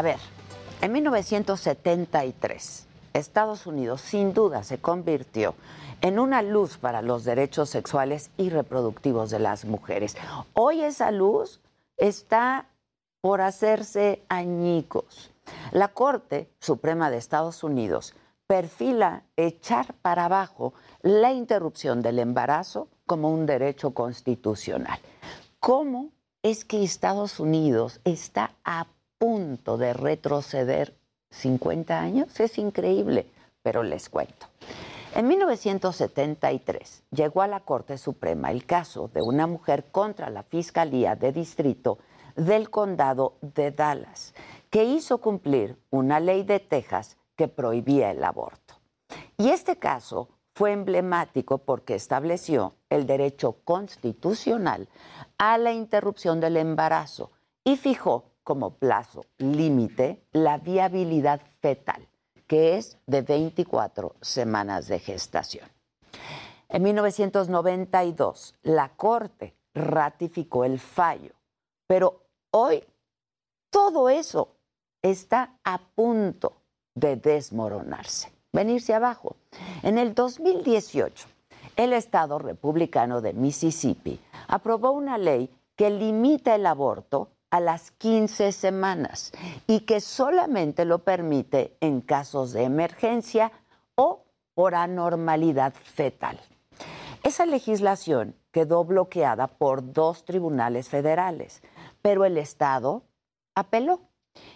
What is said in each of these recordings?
A ver, en 1973, Estados Unidos sin duda se convirtió en una luz para los derechos sexuales y reproductivos de las mujeres. Hoy esa luz está por hacerse añicos. La Corte Suprema de Estados Unidos perfila echar para abajo la interrupción del embarazo como un derecho constitucional. ¿Cómo es que Estados Unidos está a punto de retroceder 50 años? Es increíble, pero les cuento. En 1973 llegó a la Corte Suprema el caso de una mujer contra la Fiscalía de Distrito del Condado de Dallas, que hizo cumplir una ley de Texas que prohibía el aborto. Y este caso fue emblemático porque estableció el derecho constitucional a la interrupción del embarazo y fijó como plazo límite la viabilidad fetal que es de 24 semanas de gestación. En 1992, la Corte ratificó el fallo, pero hoy todo eso está a punto de desmoronarse, venirse abajo. En el 2018, el Estado republicano de Mississippi aprobó una ley que limita el aborto a las 15 semanas y que solamente lo permite en casos de emergencia o por anormalidad fetal. Esa legislación quedó bloqueada por dos tribunales federales, pero el Estado apeló.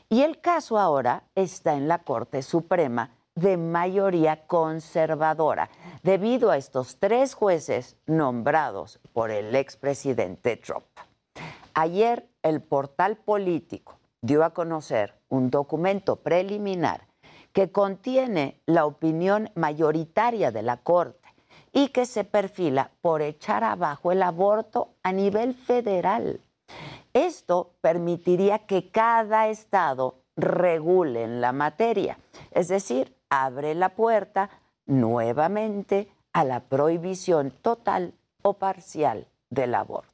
Y el caso ahora está en la Corte Suprema de mayoría conservadora, debido a estos tres jueces nombrados por el expresidente Trump. Ayer el portal político dio a conocer un documento preliminar que contiene la opinión mayoritaria de la Corte y que se perfila por echar abajo el aborto a nivel federal. Esto permitiría que cada estado regule en la materia, es decir, abre la puerta nuevamente a la prohibición total o parcial del aborto.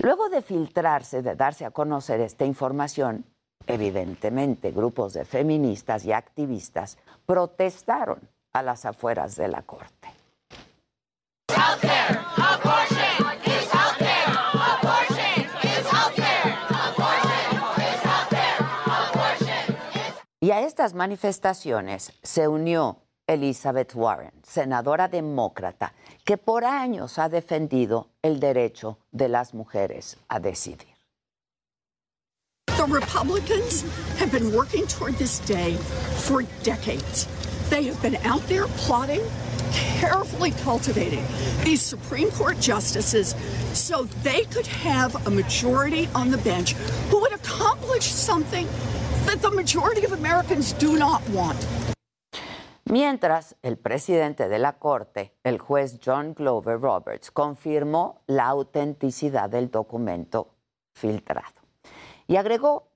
Luego de filtrarse, de darse a conocer esta información, evidentemente grupos de feministas y activistas protestaron a las afueras de la Corte. Y a estas manifestaciones se unió Elizabeth Warren, senadora demócrata, que por años ha defendido el derecho de las mujeres a decidir. The Republicans have been working toward this day for decades. They have been out there plotting, carefully cultivating these Supreme Court justices so they could have a majority on the bench who would accomplish something that the majority of Americans do not want. Mientras, el presidente de la Corte, el juez John Glover Roberts, confirmó la autenticidad del documento filtrado y agregó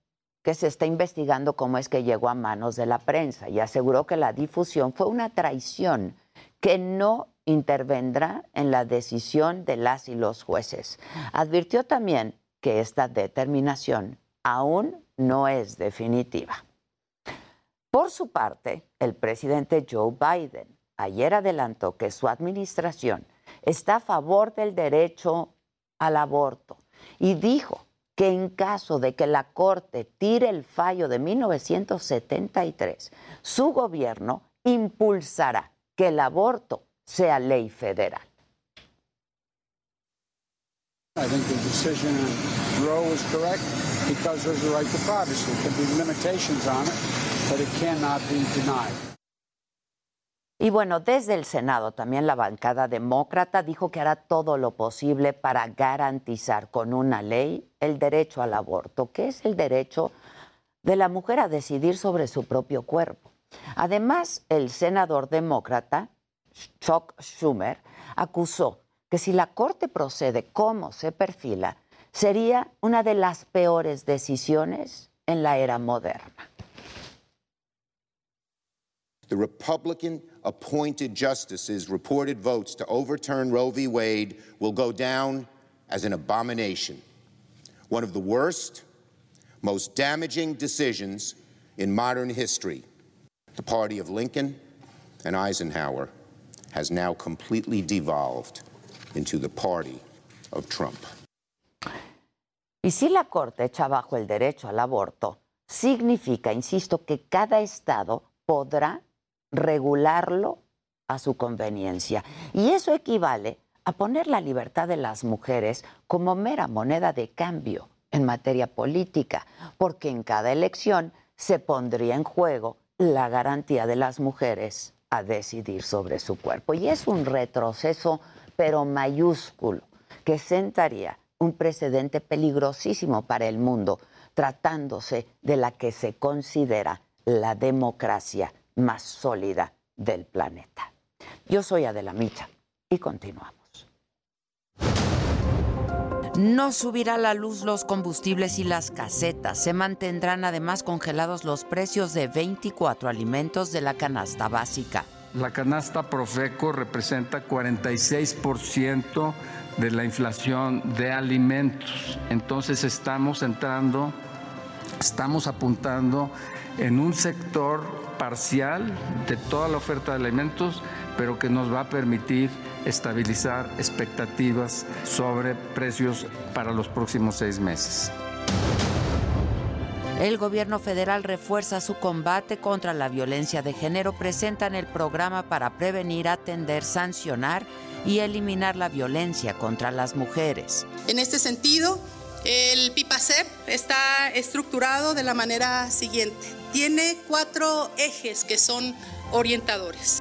que se está investigando cómo es que llegó a manos de la prensa y aseguró que la difusión fue una traición que no intervendrá en la decisión de las y los jueces. Advirtió también que esta determinación aún no es definitiva. Por su parte, el presidente Joe Biden ayer adelantó que su administración está a favor del derecho al aborto y dijo que en caso de que la Corte tire el fallo de 1973, su gobierno impulsará que el aborto sea ley federal. I think the decision on Roe is correct because there's a right to privacy. There can be Y bueno, desde el Senado también la bancada demócrata dijo que hará todo lo posible para garantizar con una ley el derecho al aborto, que es el derecho de la mujer a decidir sobre su propio cuerpo. Además, el senador demócrata Chuck Schumer acusó que si la Corte procede como se perfila, sería una de las peores decisiones en la era moderna. The Republican appointed justices' reported votes to overturn Roe v. Wade will go down as an abomination. One of the worst, most damaging decisions in modern history. The party of Lincoln and Eisenhower has now completely devolved into the party of Trump. Y si la Corte echa bajo el derecho al aborto, significa, insisto, que cada estado podrá regularlo a su conveniencia. Y eso equivale a poner la libertad de las mujeres como mera moneda de cambio en materia política, porque en cada elección se pondría en juego la garantía de las mujeres a decidir sobre su cuerpo. Y es un retroceso, pero mayúsculo, que sentaría un precedente peligrosísimo para el mundo, tratándose de la que se considera la democracia más sólida del planeta. Yo soy Adela Micha y continuamos. No subirá la luz los combustibles y las casetas. Se mantendrán además congelados los precios de 24 alimentos de la canasta básica. La canasta Profeco representa 46% de la inflación de alimentos. Entonces estamos entrando, estamos apuntando en un sector parcial de toda la oferta de alimentos, pero que nos va a permitir estabilizar expectativas sobre precios para los próximos seis meses. El gobierno federal refuerza su combate contra la violencia de género, presentan el programa para prevenir, atender, sancionar y eliminar la violencia contra las mujeres. En este sentido, el PIPACEP está estructurado de la manera siguiente. Tiene cuatro ejes que son orientadores.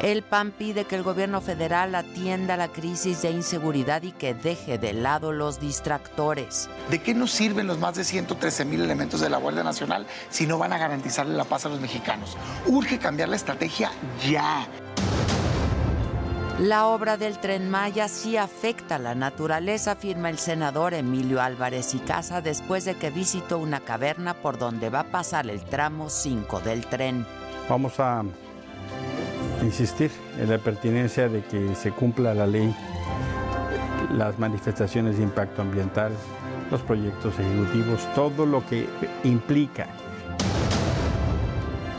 El PAN pide que el gobierno federal atienda la crisis de inseguridad y que deje de lado los distractores. ¿De qué nos sirven los más de 113 mil elementos de la Guardia Nacional si no van a garantizarle la paz a los mexicanos? Urge cambiar la estrategia ya. La obra del tren Maya sí afecta a la naturaleza, afirma el senador Emilio Álvarez y Casa después de que visitó una caverna por donde va a pasar el tramo 5 del tren. Vamos a insistir en la pertinencia de que se cumpla la ley, las manifestaciones de impacto ambiental, los proyectos ejecutivos, todo lo que implica.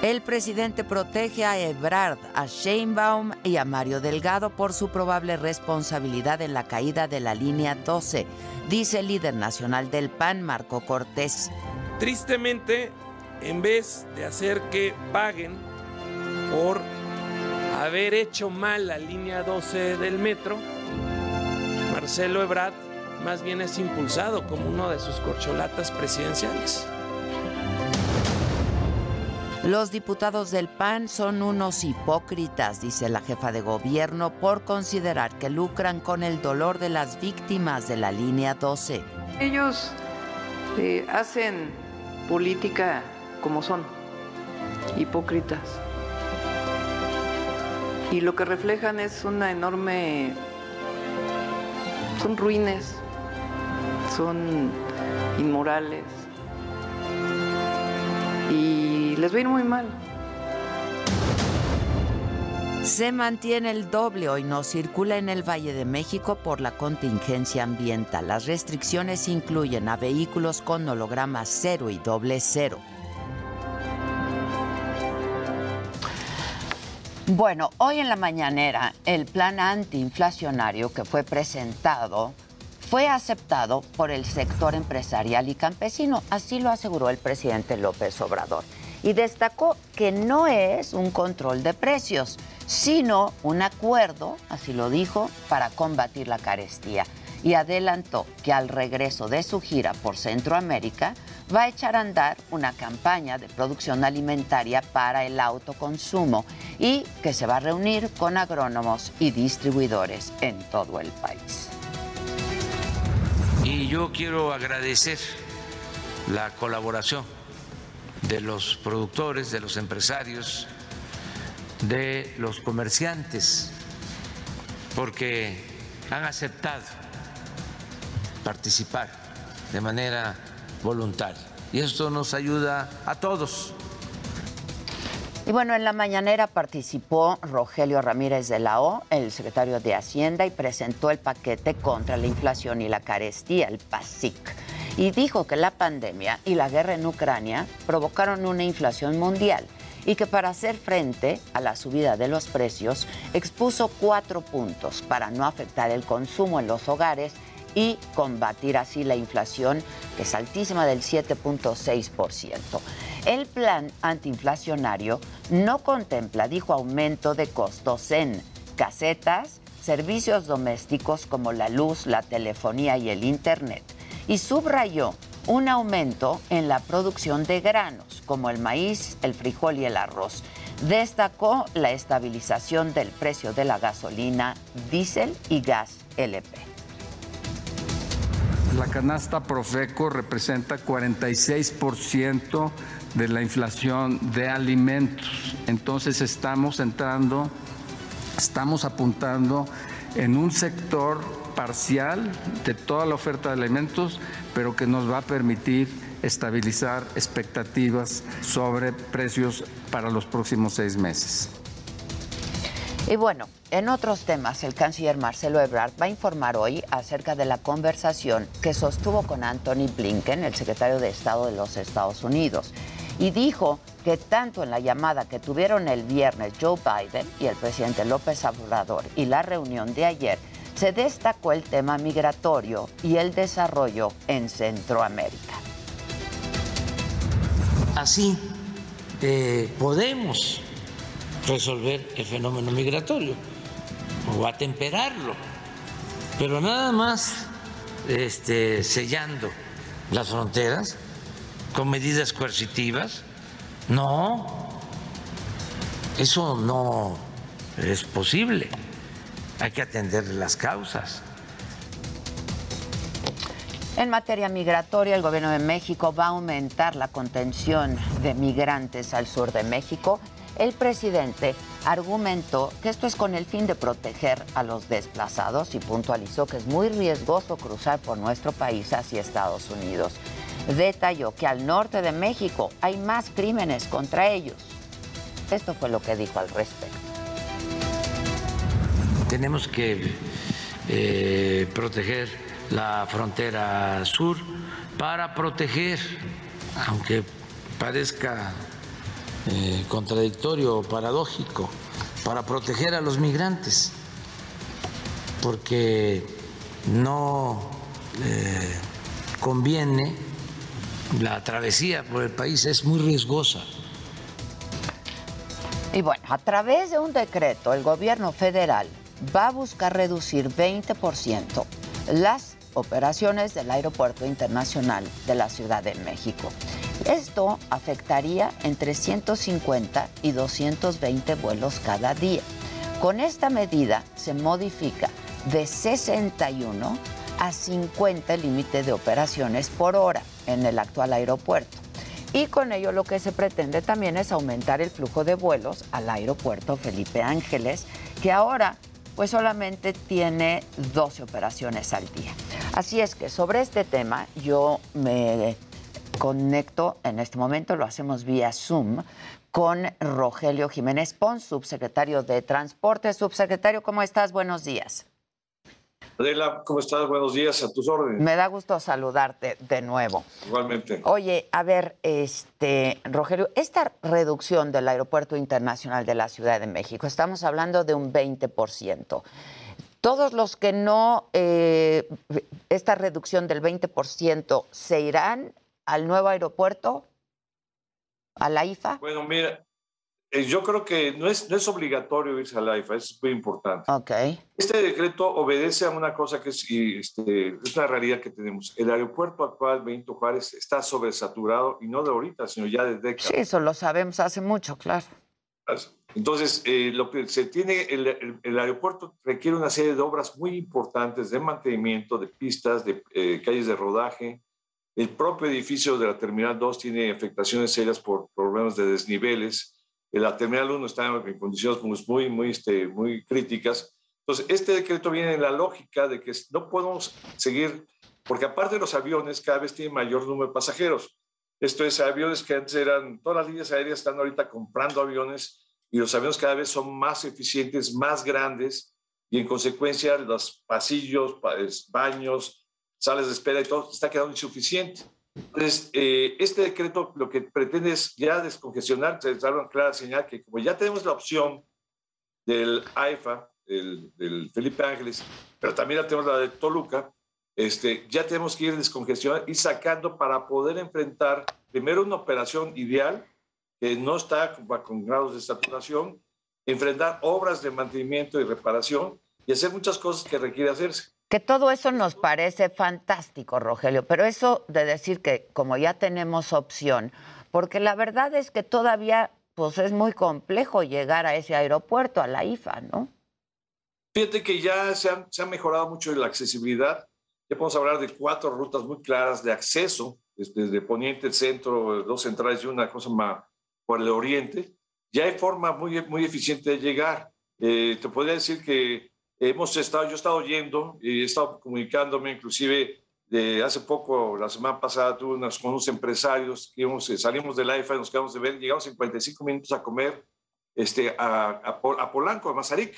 El presidente protege a Ebrard, a Sheinbaum y a Mario Delgado por su probable responsabilidad en la caída de la línea 12, dice el líder nacional del PAN, Marco Cortés. Tristemente, en vez de hacer que paguen por haber hecho mal la línea 12 del metro, Marcelo Ebrard más bien es impulsado como uno de sus corcholatas presidenciales. Los diputados del PAN son unos hipócritas, dice la jefa de gobierno, por considerar que lucran con el dolor de las víctimas de la línea 12. Ellos eh, hacen política como son, hipócritas. Y lo que reflejan es una enorme... Son ruines, son inmorales. Y les va muy mal. Se mantiene el doble hoy no circula en el Valle de México por la contingencia ambiental. Las restricciones incluyen a vehículos con holograma cero y doble cero. Bueno, hoy en la mañanera el plan antiinflacionario que fue presentado fue aceptado por el sector empresarial y campesino, así lo aseguró el presidente López Obrador. Y destacó que no es un control de precios, sino un acuerdo, así lo dijo, para combatir la carestía. Y adelantó que al regreso de su gira por Centroamérica va a echar a andar una campaña de producción alimentaria para el autoconsumo y que se va a reunir con agrónomos y distribuidores en todo el país. Y yo quiero agradecer la colaboración de los productores, de los empresarios, de los comerciantes, porque han aceptado participar de manera voluntaria. Y esto nos ayuda a todos. Y bueno, en la mañanera participó Rogelio Ramírez de la O, el secretario de Hacienda, y presentó el paquete contra la inflación y la carestía, el PASIC. Y dijo que la pandemia y la guerra en Ucrania provocaron una inflación mundial y que para hacer frente a la subida de los precios expuso cuatro puntos para no afectar el consumo en los hogares y combatir así la inflación, que es altísima del 7.6%. El plan antiinflacionario no contempla, dijo, aumento de costos en casetas, servicios domésticos como la luz, la telefonía y el Internet, y subrayó un aumento en la producción de granos como el maíz, el frijol y el arroz. Destacó la estabilización del precio de la gasolina, diésel y gas LP. La canasta Profeco representa 46% de la inflación de alimentos. Entonces estamos entrando, estamos apuntando en un sector parcial de toda la oferta de alimentos, pero que nos va a permitir estabilizar expectativas sobre precios para los próximos seis meses. Y bueno, en otros temas, el canciller Marcelo Ebrard va a informar hoy acerca de la conversación que sostuvo con Anthony Blinken, el secretario de Estado de los Estados Unidos, y dijo que tanto en la llamada que tuvieron el viernes Joe Biden y el presidente López Obrador y la reunión de ayer, se destacó el tema migratorio y el desarrollo en Centroamérica. Así eh, podemos resolver el fenómeno migratorio o atemperarlo, pero nada más este, sellando las fronteras con medidas coercitivas, no, eso no es posible. Hay que atender las causas. En materia migratoria, el gobierno de México va a aumentar la contención de migrantes al sur de México el presidente argumentó que esto es con el fin de proteger a los desplazados y puntualizó que es muy riesgoso cruzar por nuestro país hacia Estados Unidos. Detalló que al norte de México hay más crímenes contra ellos. Esto fue lo que dijo al respecto. Tenemos que eh, proteger la frontera sur para proteger, aunque parezca eh, contradictorio o paradójico para proteger a los migrantes, porque no eh, conviene la travesía por el país, es muy riesgosa. Y bueno, a través de un decreto, el gobierno federal va a buscar reducir 20% las operaciones del Aeropuerto Internacional de la Ciudad de México. Esto afectaría entre 150 y 220 vuelos cada día. Con esta medida se modifica de 61 a 50 el límite de operaciones por hora en el actual aeropuerto. Y con ello lo que se pretende también es aumentar el flujo de vuelos al aeropuerto Felipe Ángeles, que ahora pues solamente tiene 12 operaciones al día. Así es que sobre este tema yo me conecto en este momento, lo hacemos vía Zoom, con Rogelio Jiménez Pons, subsecretario de Transporte. Subsecretario, ¿cómo estás? Buenos días. Adela, ¿cómo estás? Buenos días, a tus órdenes. Me da gusto saludarte de nuevo. Igualmente. Oye, a ver, este, Rogelio, esta reducción del Aeropuerto Internacional de la Ciudad de México, estamos hablando de un 20%. Todos los que no, eh, esta reducción del 20% se irán al nuevo aeropuerto, a la IFA? Bueno, mira, yo creo que no es, no es obligatorio irse a la IFA, es muy importante. Ok. Este decreto obedece a una cosa que es, este, es una realidad que tenemos. El aeropuerto actual, Benito Juárez, está sobresaturado y no de ahorita, sino ya de décadas. Sí, eso lo sabemos hace mucho, claro. Entonces, eh, lo que se tiene, el, el- el aeropuerto requiere una serie de obras muy importantes de mantenimiento, de pistas, de eh, calles de rodaje. El propio edificio de la Terminal 2 tiene afectaciones serias por problemas de desniveles. La Terminal 1 está en condiciones muy, muy, muy, este, muy críticas. Entonces, este decreto viene en la lógica de que no podemos seguir, porque aparte de los aviones, cada vez tiene mayor número de pasajeros. Esto es, aviones que antes eran, todas las líneas aéreas están ahorita comprando aviones y los aviones cada vez son más eficientes, más grandes y en consecuencia los pasillos, baños, salas de espera y todo está quedando insuficiente. Entonces, eh, este decreto lo que pretende es ya descongestionar, se dar una clara señal que como ya tenemos la opción del AIFA, el- del Felipe Ángeles, pero también la tenemos la de Toluca, este, ya tenemos que ir descongestionando y sacando para poder enfrentar primero una operación ideal que no está con, con grados de saturación, enfrentar obras de mantenimiento y reparación y hacer muchas cosas que requiere hacerse. Que todo eso nos parece fantástico, Rogelio, pero eso de decir que como ya tenemos opción, porque la verdad es que todavía pues es muy complejo llegar a ese aeropuerto, a la IFA, ¿no? Fíjate que ya se ha, se ha mejorado mucho la accesibilidad. Ya podemos hablar de cuatro rutas muy claras de acceso, desde, desde Poniente, centro, dos centrales y una cosa más por el oriente. Ya hay forma muy, muy eficiente de llegar. Eh, te podría decir que hemos estado, yo he estado yendo y he estado comunicándome, inclusive de hace poco, la semana pasada, tuve unos, con unos empresarios íbamos, eh, salimos del AIFA, nos quedamos de ver, llegamos en 45 minutos a comer este, a, a, a Polanco, a Mazarik.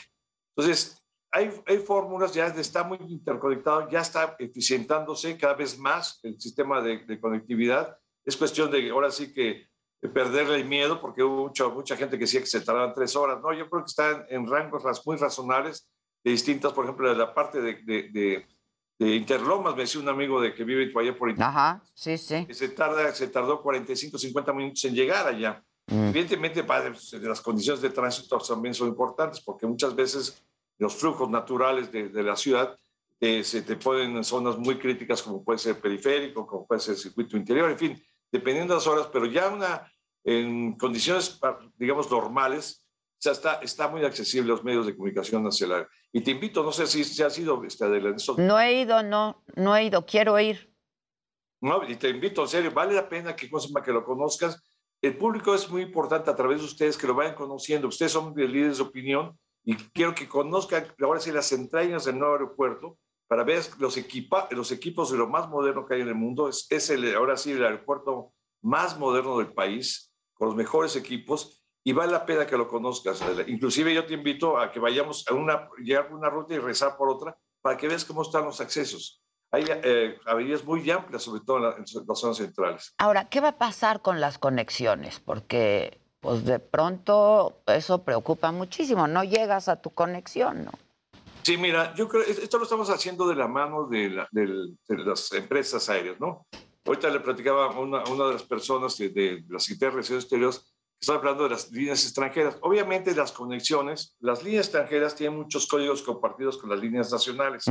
Entonces, hay, hay fórmulas, ya está muy interconectado, ya está eficientándose cada vez más el sistema de, de conectividad. Es cuestión de, ahora sí que, de perderle el miedo, porque hubo mucha, mucha gente que decía que se tardaban tres horas. No, yo creo que están en rangos muy razonables, de distintas, por ejemplo, de la parte de, de, de- de Interlomas, me decía un amigo de que vive por allá por Interlomas, Ajá, sí, sí. que se, tarda, se tardó 45, 50 minutos en llegar allá. Mm. Evidentemente, pues, las condiciones de tránsito también son importantes porque muchas veces los flujos naturales de, de la ciudad eh, se te ponen en zonas muy críticas como puede ser periférico, como puede ser el circuito interior, en fin, dependiendo de las horas, pero ya una, en condiciones, digamos, normales, ya está, está muy accesible los medios de comunicación hacia la... Y te invito, no sé si, si ha sido, este, Adela, No he ido, no, no he ido, quiero ir. No, y te invito, en serio, vale la pena que, que lo conozcas. El público es muy importante a través de ustedes que lo vayan conociendo. Ustedes son de líderes de opinión y quiero que conozcan ahora sí las entrañas del nuevo aeropuerto para ver los, equipa, los equipos de lo más moderno que hay en el mundo. Es, es el, ahora sí el aeropuerto más moderno del país, con los mejores equipos y vale la pena que lo conozcas. Inclusive yo te invito a que vayamos a una, llegar por una ruta y rezar por otra para que veas cómo están los accesos. Hay eh, avenidas muy amplias, sobre todo en, la- en las zonas centrales. Ahora, ¿qué va a pasar con las conexiones? Porque, pues de pronto eso preocupa muchísimo. No llegas a tu conexión, ¿no? Sí, mira, yo creo esto lo estamos haciendo de la mano de, la- del- de las empresas aéreas, ¿no? Ahorita le platicaba a una, una de las personas de, de la Secretaría de Relaciones Exteriores estaba hablando de las líneas extranjeras. Obviamente las conexiones, las líneas extranjeras tienen muchos códigos compartidos con las líneas nacionales.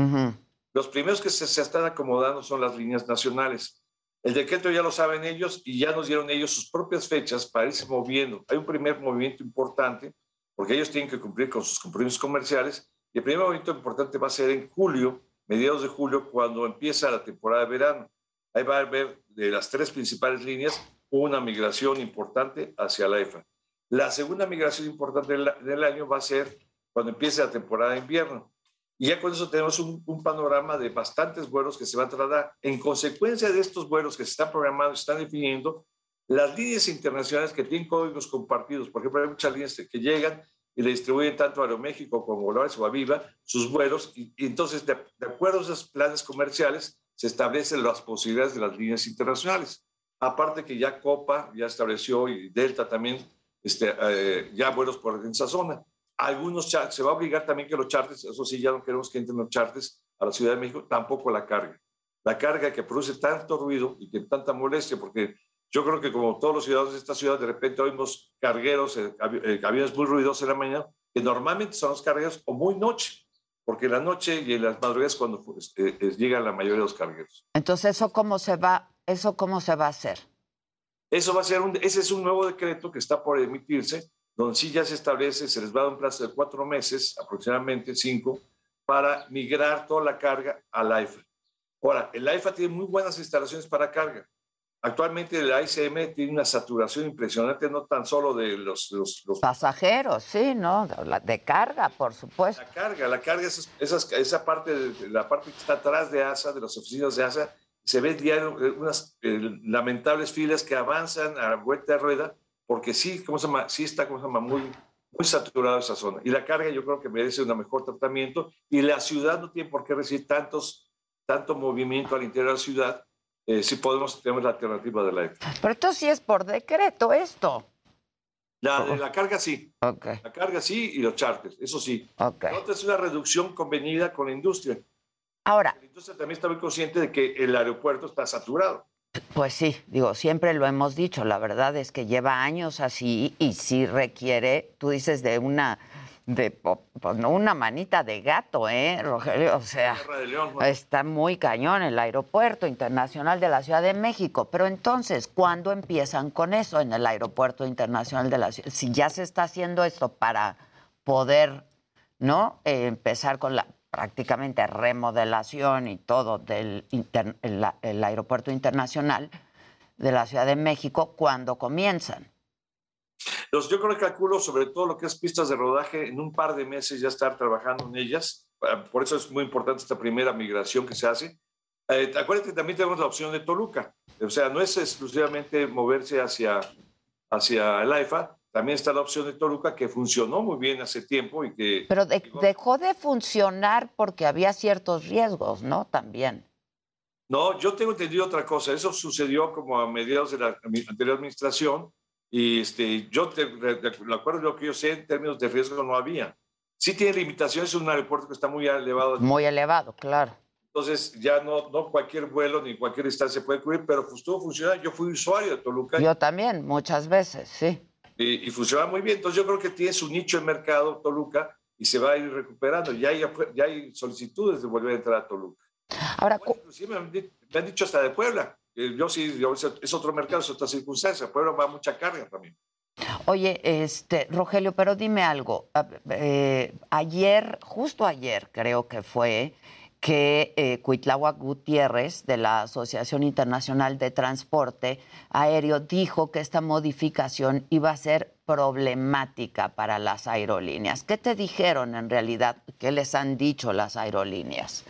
Los primeros que se, se están acomodando son las líneas nacionales. El decreto ya lo saben ellos y ya nos dieron ellos sus propias fechas para irse moviendo. Hay un primer movimiento importante porque ellos tienen que cumplir con sus compromisos comerciales y el primer movimiento importante va a ser en julio, mediados de julio, cuando empieza la temporada de verano. Ahí va a haber de las tres principales líneas una migración importante hacia la EFA. La segunda migración importante del, año va a ser cuando empiece la temporada de invierno. Y ya con eso tenemos un, un, panorama de bastantes vuelos que se van a trasladar. En consecuencia de estos vuelos que se están programando, se están definiendo, las líneas internacionales que tienen códigos compartidos, por ejemplo, hay muchas líneas que llegan y le distribuyen tanto a Aeroméxico como Volaris o Aviva sus vuelos, y, y entonces, de, de, acuerdo a esos planes comerciales, se establecen las posibilidades de las líneas internacionales. Aparte que ya Copa ya estableció y Delta también, este, eh, ya vuelos por esa zona algunos se va a obligar también que los charters, eso sí, ya no queremos que entren los charters a la Ciudad de México, tampoco la carga. La carga que produce tanto ruido y que tanta molestia, porque Yo creo que como todos los ciudadanos de esta ciudad, de repente oímos cargueros, eh, eh, aviones muy ruidosos en la mañana, que normalmente son los cargueros o muy noche, porque en la noche y en las madrugadas cuando este, llegan la mayoría de los cargueros. Entonces, ¿eso cómo se va, eso cómo se va a hacer? Eso va a ser un, ese es un nuevo decreto que está por emitirse, donde sí ya se establece, se les va a dar un plazo de cuatro meses, aproximadamente cinco, para migrar toda la carga al AIFA. Ahora, el AIFA tiene muy buenas instalaciones para carga. Actualmente el ICM tiene una saturación impresionante, no tan solo de los... los, Pasajeros, sí, ¿no? De carga, por supuesto. La carga, la carga, esa, esa parte, la parte que está atrás de ASA, de las oficinas de ASA, se ve diario eh, unas eh, lamentables filas que avanzan a vuelta de rueda, porque sí, ¿cómo se llama? Sí está, ¿cómo se llama? Muy, muy saturada esa zona. Y la carga yo creo que merece un mejor tratamiento y la ciudad no tiene por qué recibir tantos, tanto movimiento al interior de la ciudad eh, si podemos, tenemos la alternativa de la ETA. Pero esto sí es por decreto, esto. La, la carga sí. Okay. La carga sí y los charters, eso sí. Okay. La otra es una reducción convenida con la industria. Ahora. Industria también está muy consciente de que el aeropuerto está saturado. Pues sí, digo, siempre lo hemos dicho, la verdad es que lleva años así y sí requiere, tú dices, de una de pues, no una manita de gato, ¿eh, Rogelio? O sea, está muy cañón el aeropuerto internacional de la Ciudad de México. Pero entonces, ¿cuándo empiezan con eso en el aeropuerto internacional de la Ciudad? Si ya se está haciendo esto para poder, ¿no? Eh, empezar con la prácticamente remodelación y todo del el aeropuerto internacional de la Ciudad de México, ¿cuándo comienzan? yo creo que calculo sobre todo lo que es pistas de rodaje, en un par de meses ya estar trabajando en ellas. Ah, por eso es muy importante esta primera migración que se hace. Eh, acuérdate que también tenemos la opción de Toluca. O sea, no es exclusivamente moverse hacia, hacia el AIFA, también está la opción de Toluca que funcionó muy bien hace tiempo y que... Pero dejó de funcionar porque había ciertos riesgos, ¿no? También. No, yo tengo entendido otra cosa. Eso sucedió como a mediados de la anterior administración y este, yo te, lo acuerdo de lo que yo sé, en términos de riesgo no había. Sí tiene limitaciones, es un aeropuerto que está muy elevado. Muy elevado, claro. Entonces ya no, no cualquier vuelo ni cualquier distancia puede cubrir, pero pues todo funciona. Yo fui usuario de Toluca. Yo también, muchas veces, sí. Y, funciona muy bien. Entonces yo creo que tiene su nicho de mercado Toluca y se va a ir recuperando. Ya hay, ya hay solicitudes de volver a entrar a Toluca. Ahora, inclusive me han dicho hasta de Puebla. Yo sí, es otro mercado, es otra circunstancia. Pueblo va mucha carga también. Oye, este, Rogelio, pero dime algo. Eh, ayer, justo ayer creo que fue, que eh, Gutiérrez de la Asociación Internacional de Transporte Aéreo dijo que esta modificación iba a ser problemática para las aerolíneas. ¿Qué te dijeron en realidad? ¿Qué les han dicho las aerolíneas?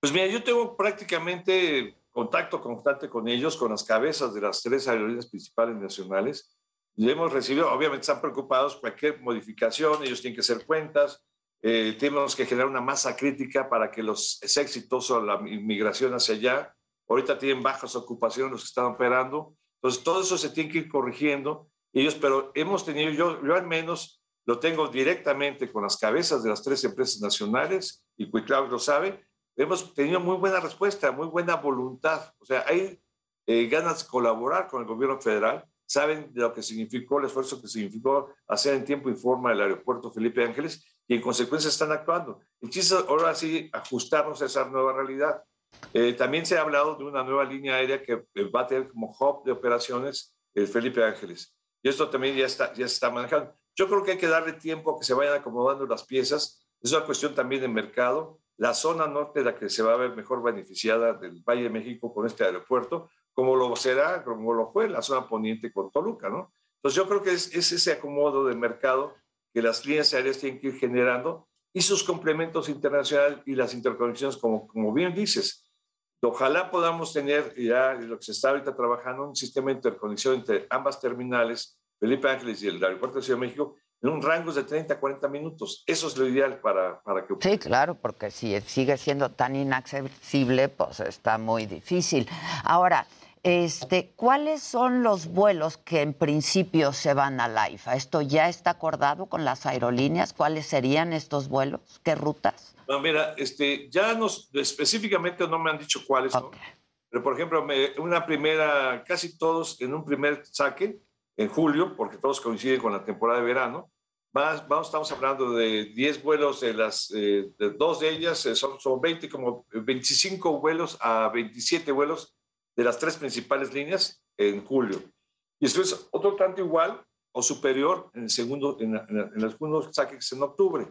Pues mira, yo tengo prácticamente contacto constante con ellos, con las cabezas de las tres aerolíneas principales nacionales. Y hemos recibido, obviamente están preocupados, cualquier modificación, ellos tienen que hacer cuentas, eh, tenemos que generar una masa crítica para que los, sea exitoso la inmigración hacia allá. Ahorita tienen bajas ocupaciones los que están operando. Entonces, todo eso se tiene que ir corrigiendo. Ellos, pero hemos tenido, yo, yo al menos lo tengo directamente con las cabezas de las tres empresas nacionales, y Cuiclao lo sabe, hemos tenido muy buena respuesta, muy buena voluntad. O sea, hay eh, ganas de colaborar con el gobierno federal, saben de lo que significó el esfuerzo que significó hacer en tiempo y forma el aeropuerto Felipe Ángeles y en consecuencia están actuando. El chiste es ahora sí ajustarnos a esa nueva realidad. Eh, también se ha hablado de una nueva línea aérea que eh, va a tener como hub de operaciones el Felipe Ángeles. Y esto también ya, está, ya se está manejando. Yo creo que hay que darle tiempo a que se vayan acomodando las piezas. Es una cuestión también de mercado la zona norte la que se va a ver mejor beneficiada del Valle de México con este aeropuerto, como lo será, como lo fue la zona poniente con Toluca, ¿no? Entonces yo creo que es, ese acomodo de mercado que las líneas aéreas tienen que ir generando y sus complementos internacionales y las interconexiones, como, como bien dices. Ojalá podamos tener ya lo que se está ahorita trabajando, un sistema de interconexión entre ambas terminales, Felipe Ángeles y el aeropuerto de Ciudad de México, en un rango de 30 a 40 minutos. Eso es lo ideal para, para que... Sí, claro, porque si sigue siendo tan inaccesible, pues está muy difícil. Ahora, este, ¿cuáles son los vuelos que en principio se van a la IFA? ¿Esto ya está acordado con las aerolíneas? ¿Cuáles serían estos vuelos? ¿Qué rutas? No, mira, este, ya nos específicamente no me han dicho cuáles son, pero por ejemplo, una primera, casi todos en un primer saque, en julio, porque todos coinciden con la temporada de verano, más, vamos, estamos hablando de 10 vuelos, de las eh, de dos de ellas eh, son, son 20, como 25 vuelos a 27 vuelos de las tres principales líneas en julio. Y después otro tanto igual o superior en el segundo, en, en, el segundo saque que es en octubre.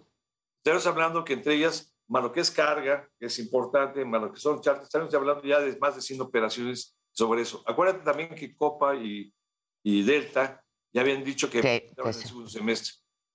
Estamos hablando que entre ellas, más lo que es carga, que es importante, más lo que son charters, estamos hablando ya de más de 100 operaciones sobre eso. Acuérdate también que Copa y, y Delta ya habían dicho que, que en el segundo semestre.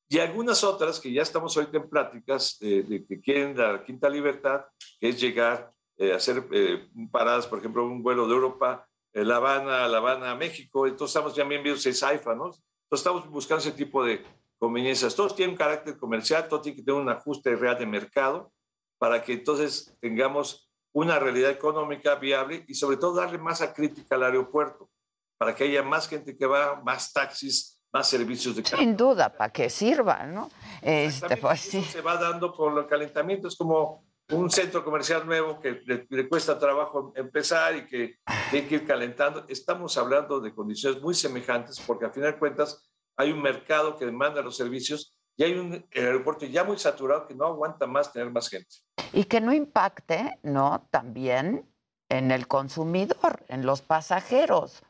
Y algunas otras que ya estamos ahorita en pláticas de que quieren la quinta libertad, que es llegar eh, hacer eh, paradas, por ejemplo, un vuelo de Europa, eh, La Habana, La Habana, México. Entonces estamos ya viendo seis AIFA, ¿no? Entonces estamos buscando ese tipo de conveniencias. Todos tienen un carácter comercial, todo tiene que tener un ajuste real de mercado para que entonces tengamos una realidad económica viable y sobre todo darle más a crítica al aeropuerto para que haya más gente que va, más taxis, más servicios de carga. Sin duda, para que sirva, ¿no? Este, pues, sí. se va dando por el calentamiento, es como un centro comercial nuevo que le, cuesta trabajo empezar y que tiene que ir calentando. Estamos hablando de condiciones muy semejantes porque al final de cuentas hay un mercado que demanda los servicios y hay un aeropuerto ya muy saturado que no aguanta más tener más gente. Y que no impacte, ¿no? También en el consumidor, en los pasajeros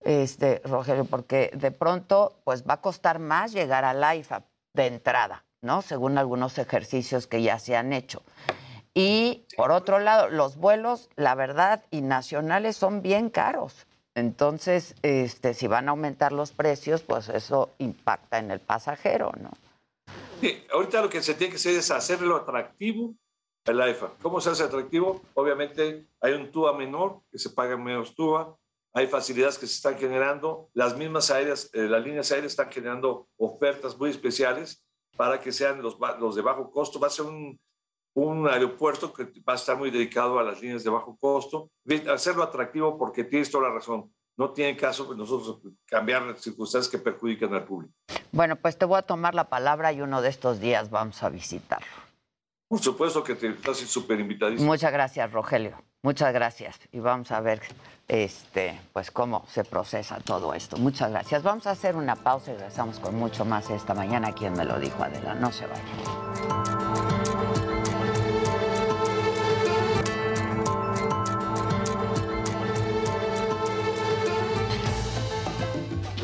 este, Rogelio, porque de pronto pues va a costar más llegar al AIFA de entrada, ¿no? Según algunos ejercicios que ya se han hecho. Y por otro lado, los vuelos, la verdad, y nacionales son bien caros. Entonces, este, si van a aumentar los precios, pues eso impacta en el pasajero, ¿no? Sí, ahorita lo que se tiene que hacer es hacerlo atractivo el AIFA. ¿Cómo se hace atractivo? Obviamente hay un TUA menor, que se paga menos TUA, hay facilidades que se están generando, las mismas aéreas, eh, las líneas aéreas están generando ofertas muy especiales para que sean los, los de bajo costo. Va a ser un, un, aeropuerto que va a estar muy dedicado a las líneas de bajo costo, hacerlo atractivo porque tienes toda la razón. No tiene caso que nosotros cambiar las circunstancias que perjudican al público. Bueno, pues te voy a tomar la palabra y uno de estos días vamos a visitarlo. Por supuesto que te estás súper invitadísimo. Muchas gracias, Rogelio. Muchas gracias. Y vamos a ver este, pues cómo se procesa todo esto. Muchas gracias. Vamos a hacer una pausa y regresamos con mucho más esta mañana. Quien me lo dijo, Adela, no se vaya.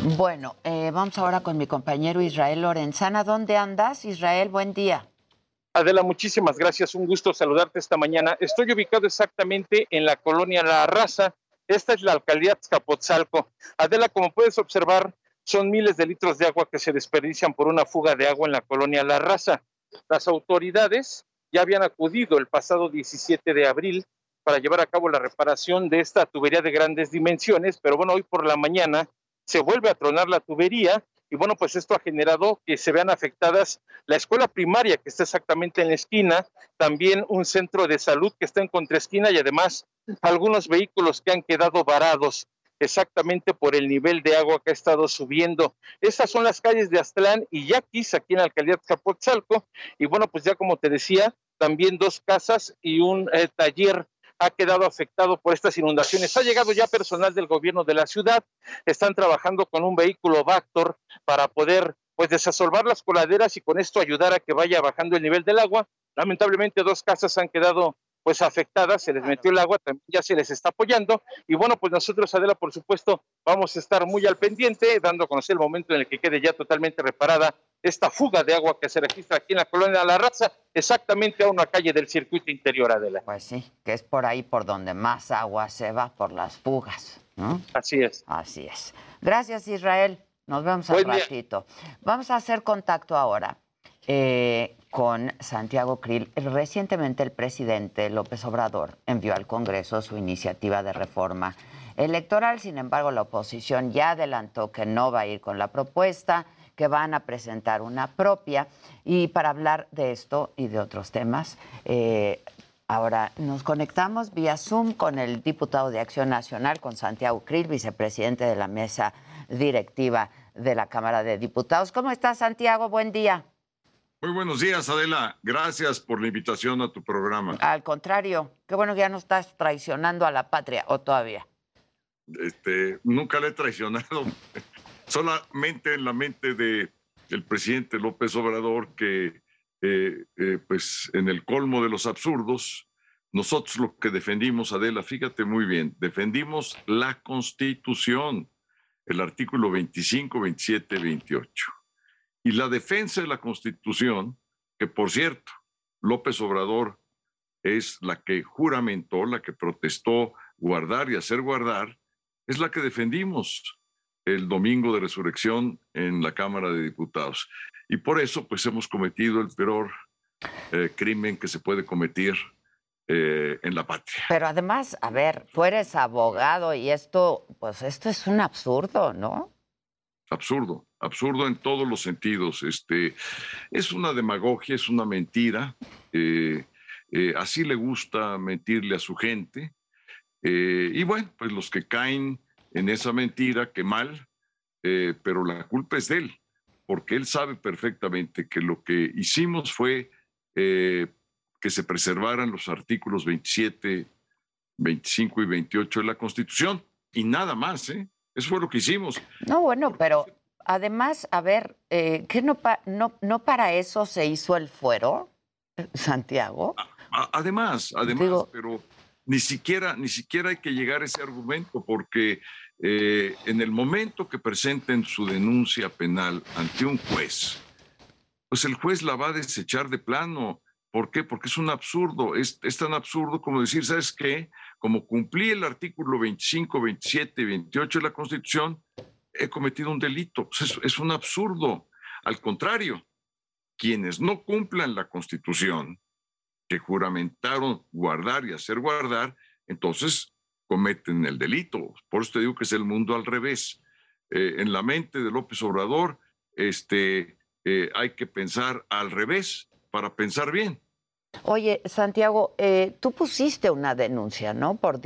Bueno, eh, vamos ahora con mi compañero Israel Lorenzana. ¿Dónde andas, Israel? Buen día. Adela, muchísimas gracias. Un gusto saludarte esta mañana. Estoy ubicado exactamente en la colonia La Raza, esta es la alcaldía Azcapotzalco. Adela, como puedes observar, son miles de litros de agua que se desperdician por una fuga de agua en la colonia La Raza. Las autoridades ya habían acudido el pasado 17 de abril para llevar a cabo la reparación de esta tubería de grandes dimensiones, pero bueno, hoy por la mañana se vuelve a tronar la tubería y bueno, pues esto ha generado que se vean afectadas la escuela primaria que está exactamente en la esquina, también un centro de salud que está en contraesquina y además algunos vehículos que han quedado varados exactamente por el nivel de agua que ha estado subiendo. Estas son las calles de Aztlán y Yaquis, aquí en la alcaldía de Zapotzalco. Y bueno, pues ya como te decía, también dos casas y un eh, taller ha quedado afectado por estas inundaciones. Ha llegado ya personal del gobierno de la ciudad, están trabajando con un vehículo Vactor para poder pues desasolvar las coladeras y con esto ayudar a que vaya bajando el nivel del agua. Lamentablemente dos casas han quedado pues afectadas, se les metió el agua, también ya se les está apoyando. Y bueno, pues nosotros, Adela, por supuesto, vamos a estar muy al pendiente, dando a conocer el momento en el que quede ya totalmente reparada esta fuga de agua que se registra aquí en la colonia de La Raza, exactamente a una calle del circuito interior, Adela. Pues sí, que es por ahí por donde más agua se va, por las fugas. ¿no? Así es. Así es. Gracias, Israel. Nos vemos al ratito. Vamos a hacer contacto ahora eh, con Santiago Krill. Recientemente el presidente López Obrador envió al Congreso su iniciativa de reforma electoral. Sin embargo, la oposición ya adelantó que no va a ir con la propuesta que van a presentar una propia. Y para hablar de esto y de otros temas, eh, ahora nos conectamos vía Zoom con el diputado de Acción Nacional, con Santiago Krill, vicepresidente de la mesa directiva de la Cámara de Diputados. ¿Cómo estás, Santiago? Buen día. Muy buenos días, Adela. Gracias por la invitación a tu programa. Al contrario, qué bueno que ya no estás traicionando a la patria, o todavía. Este, nunca le he traicionado, solamente en la mente de el presidente López Obrador que, eh, eh, pues, en el colmo de los absurdos, nosotros lo que defendimos, Adela, fíjate muy bien, defendimos la Constitución, el artículo 25, 27, 28 y la defensa de la Constitución, que por cierto, López Obrador es la que juramentó, la que protestó guardar y hacer guardar, es la que defendimos el domingo de resurrección en la Cámara de Diputados. Y por eso, pues hemos cometido el peor eh, crimen que se puede cometer eh, en la patria. Pero además, a ver, tú eres abogado y esto, pues esto es un absurdo, ¿no? Absurdo absurdo en todos los sentidos. Este, es una demagogia, es una mentira. Eh, eh, así le gusta mentirle a su gente. Eh, y bueno, pues los que caen en esa mentira, que mal, pero la culpa es de él, porque él sabe perfectamente que lo que hicimos fue que se preservaran los artículos 27, 25 y 28 de la Constitución, y nada más, ¿eh? Eso fue lo que hicimos. No, bueno, pero además, a ver, eh, ¿qué no, no, no para eso se hizo el fuero, Santiago? Además, además, pero ni siquiera, ni siquiera hay que llegar a ese argumento porque eh, en el momento que presenten su denuncia penal ante un juez, pues el juez la va a desechar de plano. ¿Por qué? Porque es un absurdo. Es, tan absurdo como decir, ¿sabes qué? Como cumplí el artículo 25, 27 y 28 de la Constitución, he cometido un delito. Es, un absurdo. Al contrario, quienes no cumplan la constitución, que juramentaron guardar y hacer guardar, entonces cometen el delito. Por eso te digo que es el mundo al revés. Eh, en la mente de López Obrador, este, eh, hay que pensar al revés para pensar bien. Oye, Santiago, eh, tú pusiste una denuncia, ¿no? Por,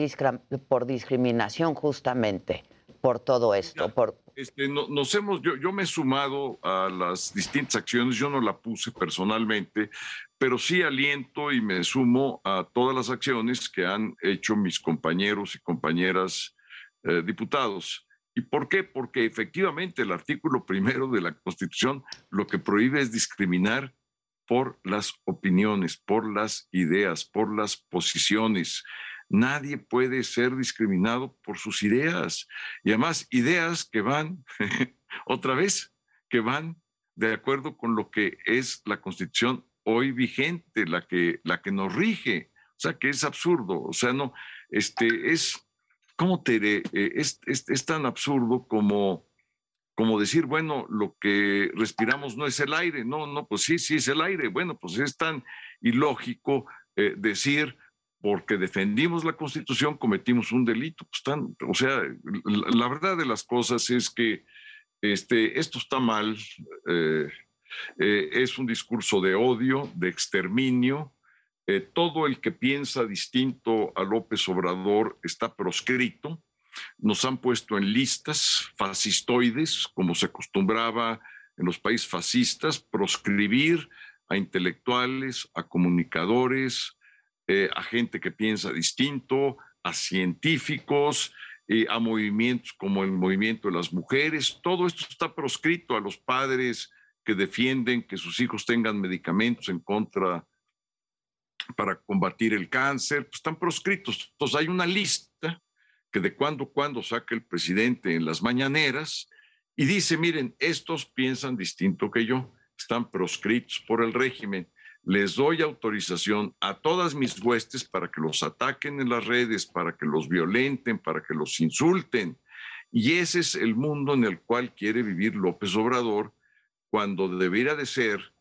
por discriminación justamente por todo esto? por... Este, nos hemos, yo, yo me he sumado a las distintas acciones, yo no la puse personalmente, pero sí aliento y me sumo a todas las acciones que han hecho mis compañeros y compañeras eh, diputados. ¿Y por qué? Porque efectivamente el artículo primero de la Constitución lo que prohíbe es discriminar por las opiniones, por las ideas, por las posiciones. Nadie puede ser discriminado por sus ideas. Y además, ideas que van, otra vez, que van de acuerdo con lo que es la constitución hoy vigente, la que, la que nos rige. O sea, que es absurdo. O sea, no, este, es, ¿cómo te? Eh, es, es, tan absurdo como, como decir, bueno, lo que respiramos no es el aire. No, no, pues sí, sí es el aire. Bueno, pues es tan ilógico eh, decir porque defendimos la Constitución, cometimos un delito. Pues o sea, la, verdad de las cosas es que este, esto está mal, eh, eh, es un discurso de odio, de exterminio. Todo el que piensa distinto a López Obrador está proscrito. Nos han puesto en listas fascistoides, como se acostumbraba en los países fascistas, proscribir a intelectuales, a comunicadores, eh, a gente que piensa distinto, a científicos, eh, a movimientos como el movimiento de las mujeres. Todo esto está proscrito a los padres que defienden que sus hijos tengan medicamentos en contra para combatir el cáncer, pues están proscritos. Entonces hay una lista que de cuando cuando saca el presidente en las mañaneras y dice, miren, estos piensan distinto que yo, están proscritos por el régimen les doy autorización a todas mis huestes para que los ataquen en las redes, para que los violenten, para que los insulten. Y ese es el mundo en el cual quiere vivir López Obrador cuando debería de ser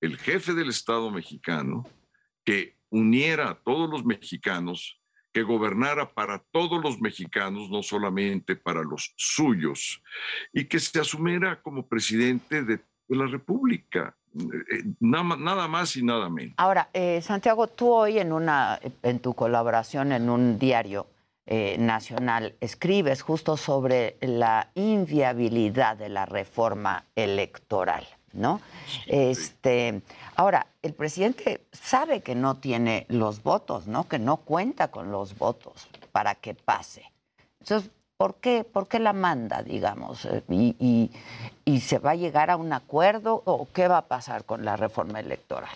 el jefe del Estado mexicano que uniera a todos los mexicanos, que gobernara para todos los mexicanos, no solamente para los suyos, y que se asumiera como presidente de la República. Eh, nada, más y nada menos. Ahora, eh, Santiago, tú hoy en, una, en tu colaboración en un diario eh, nacional escribes justo sobre la inviabilidad de la reforma electoral. ¿No? Este, ahora, el presidente sabe que no tiene los votos, ¿no? Que no cuenta con los votos para que pase. Entonces, ¿por qué, por qué la manda, digamos? Eh, Y, y- y se va a llegar a un acuerdo o qué va a pasar con la reforma electoral?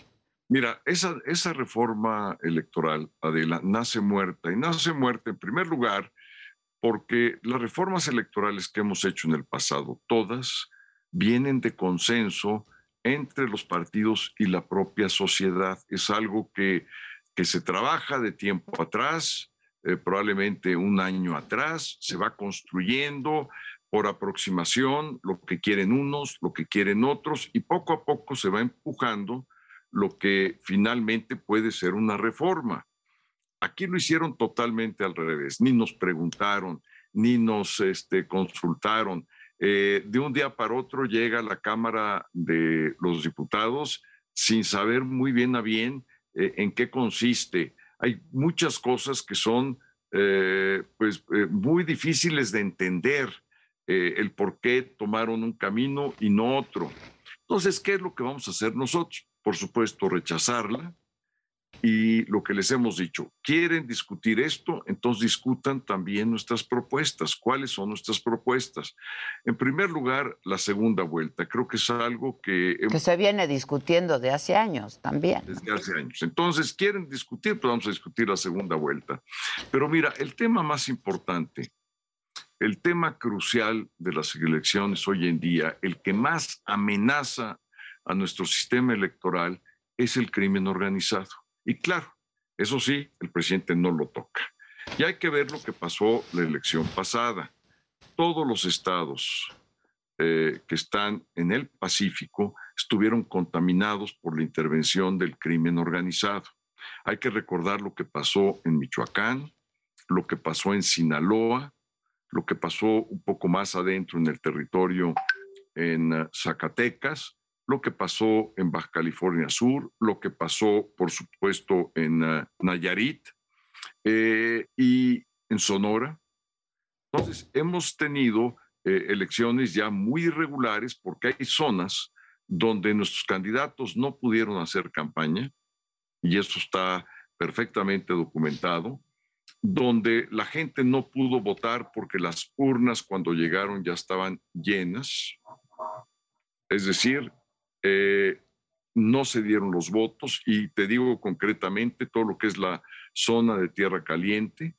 Mira, esa, esa reforma electoral, Adela, nace muerta. Y nace muerta en primer lugar porque las reformas electorales que hemos hecho en el pasado, todas vienen de consenso entre los partidos y la propia sociedad. Es algo que, que se trabaja de tiempo atrás, eh, probablemente un año atrás, se va construyendo por aproximación lo que quieren unos, lo que quieren otros, y poco a poco se va empujando lo que finalmente puede ser una reforma. Aquí lo hicieron totalmente al revés, ni nos preguntaron, ni nos este, consultaron. Eh, de un día para otro llega a la Cámara de los Diputados sin saber muy bien a bien eh, en qué consiste. Hay muchas cosas que son eh, pues, muy difíciles de entender el por qué tomaron un camino y no otro. Entonces, ¿qué es lo que vamos a hacer nosotros? Por supuesto, rechazarla. Y lo que les hemos dicho, quieren discutir esto, entonces discutan también nuestras propuestas. ¿Cuáles son nuestras propuestas? En primer lugar, la segunda vuelta. Creo que es algo que Que se viene discutiendo de hace años también. desde hace años. Entonces, quieren discutir, pues vamos a discutir la segunda vuelta. Pero mira, el tema más importante, el tema crucial de las elecciones hoy en día, el que más amenaza a nuestro sistema electoral es el crimen organizado. Y claro, eso sí, el presidente no lo toca. Y hay que ver lo que pasó la elección pasada. Todos los estados eh, que están en el Pacífico estuvieron contaminados por la intervención del crimen organizado. Hay que recordar lo que pasó en Michoacán, lo que pasó en Sinaloa, lo que pasó un poco más adentro en el territorio en eh, Zacatecas, lo que pasó en Baja California Sur, lo que pasó, por supuesto, en eh, Nayarit eh, y en Sonora. Entonces, hemos tenido eh, elecciones ya muy irregulares porque hay zonas donde nuestros candidatos no pudieron hacer campaña, y eso está perfectamente documentado, donde la gente no pudo votar porque las urnas cuando llegaron ya estaban llenas. Es decir, eh, no se dieron los votos y te digo concretamente todo lo que es la zona de Tierra Caliente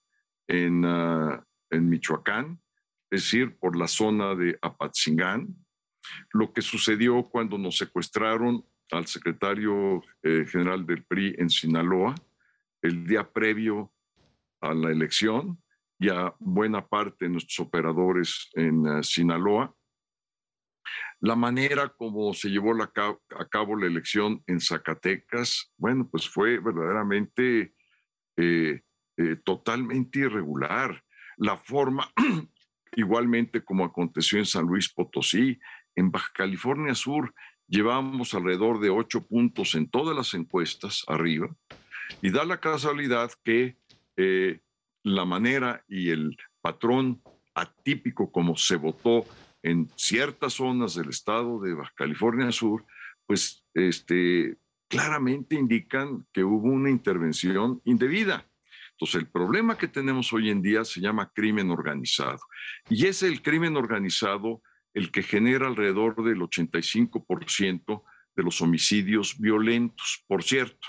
en, ah, Michoacán, es decir, por la zona de Apatzingán, lo que sucedió cuando nos secuestraron al secretario eh, general del PRI en Sinaloa el día previo a la elección y a buena parte de nuestros operadores en eh, Sinaloa. La manera como se llevó a cabo la elección en Zacatecas, bueno, pues fue verdaderamente eh, eh, totalmente irregular. La forma, igualmente como aconteció en San Luis Potosí, en Baja California Sur, llevamos alrededor de ocho puntos en todas las encuestas arriba, y da la casualidad que eh, la manera y el patrón atípico como se votó en ciertas zonas del estado de Baja California Sur, pues este, claramente indican que hubo una intervención indebida. Entonces, el problema que tenemos hoy en día se llama crimen organizado. Y es el crimen organizado el que genera alrededor del 85% de los homicidios violentos. Por cierto,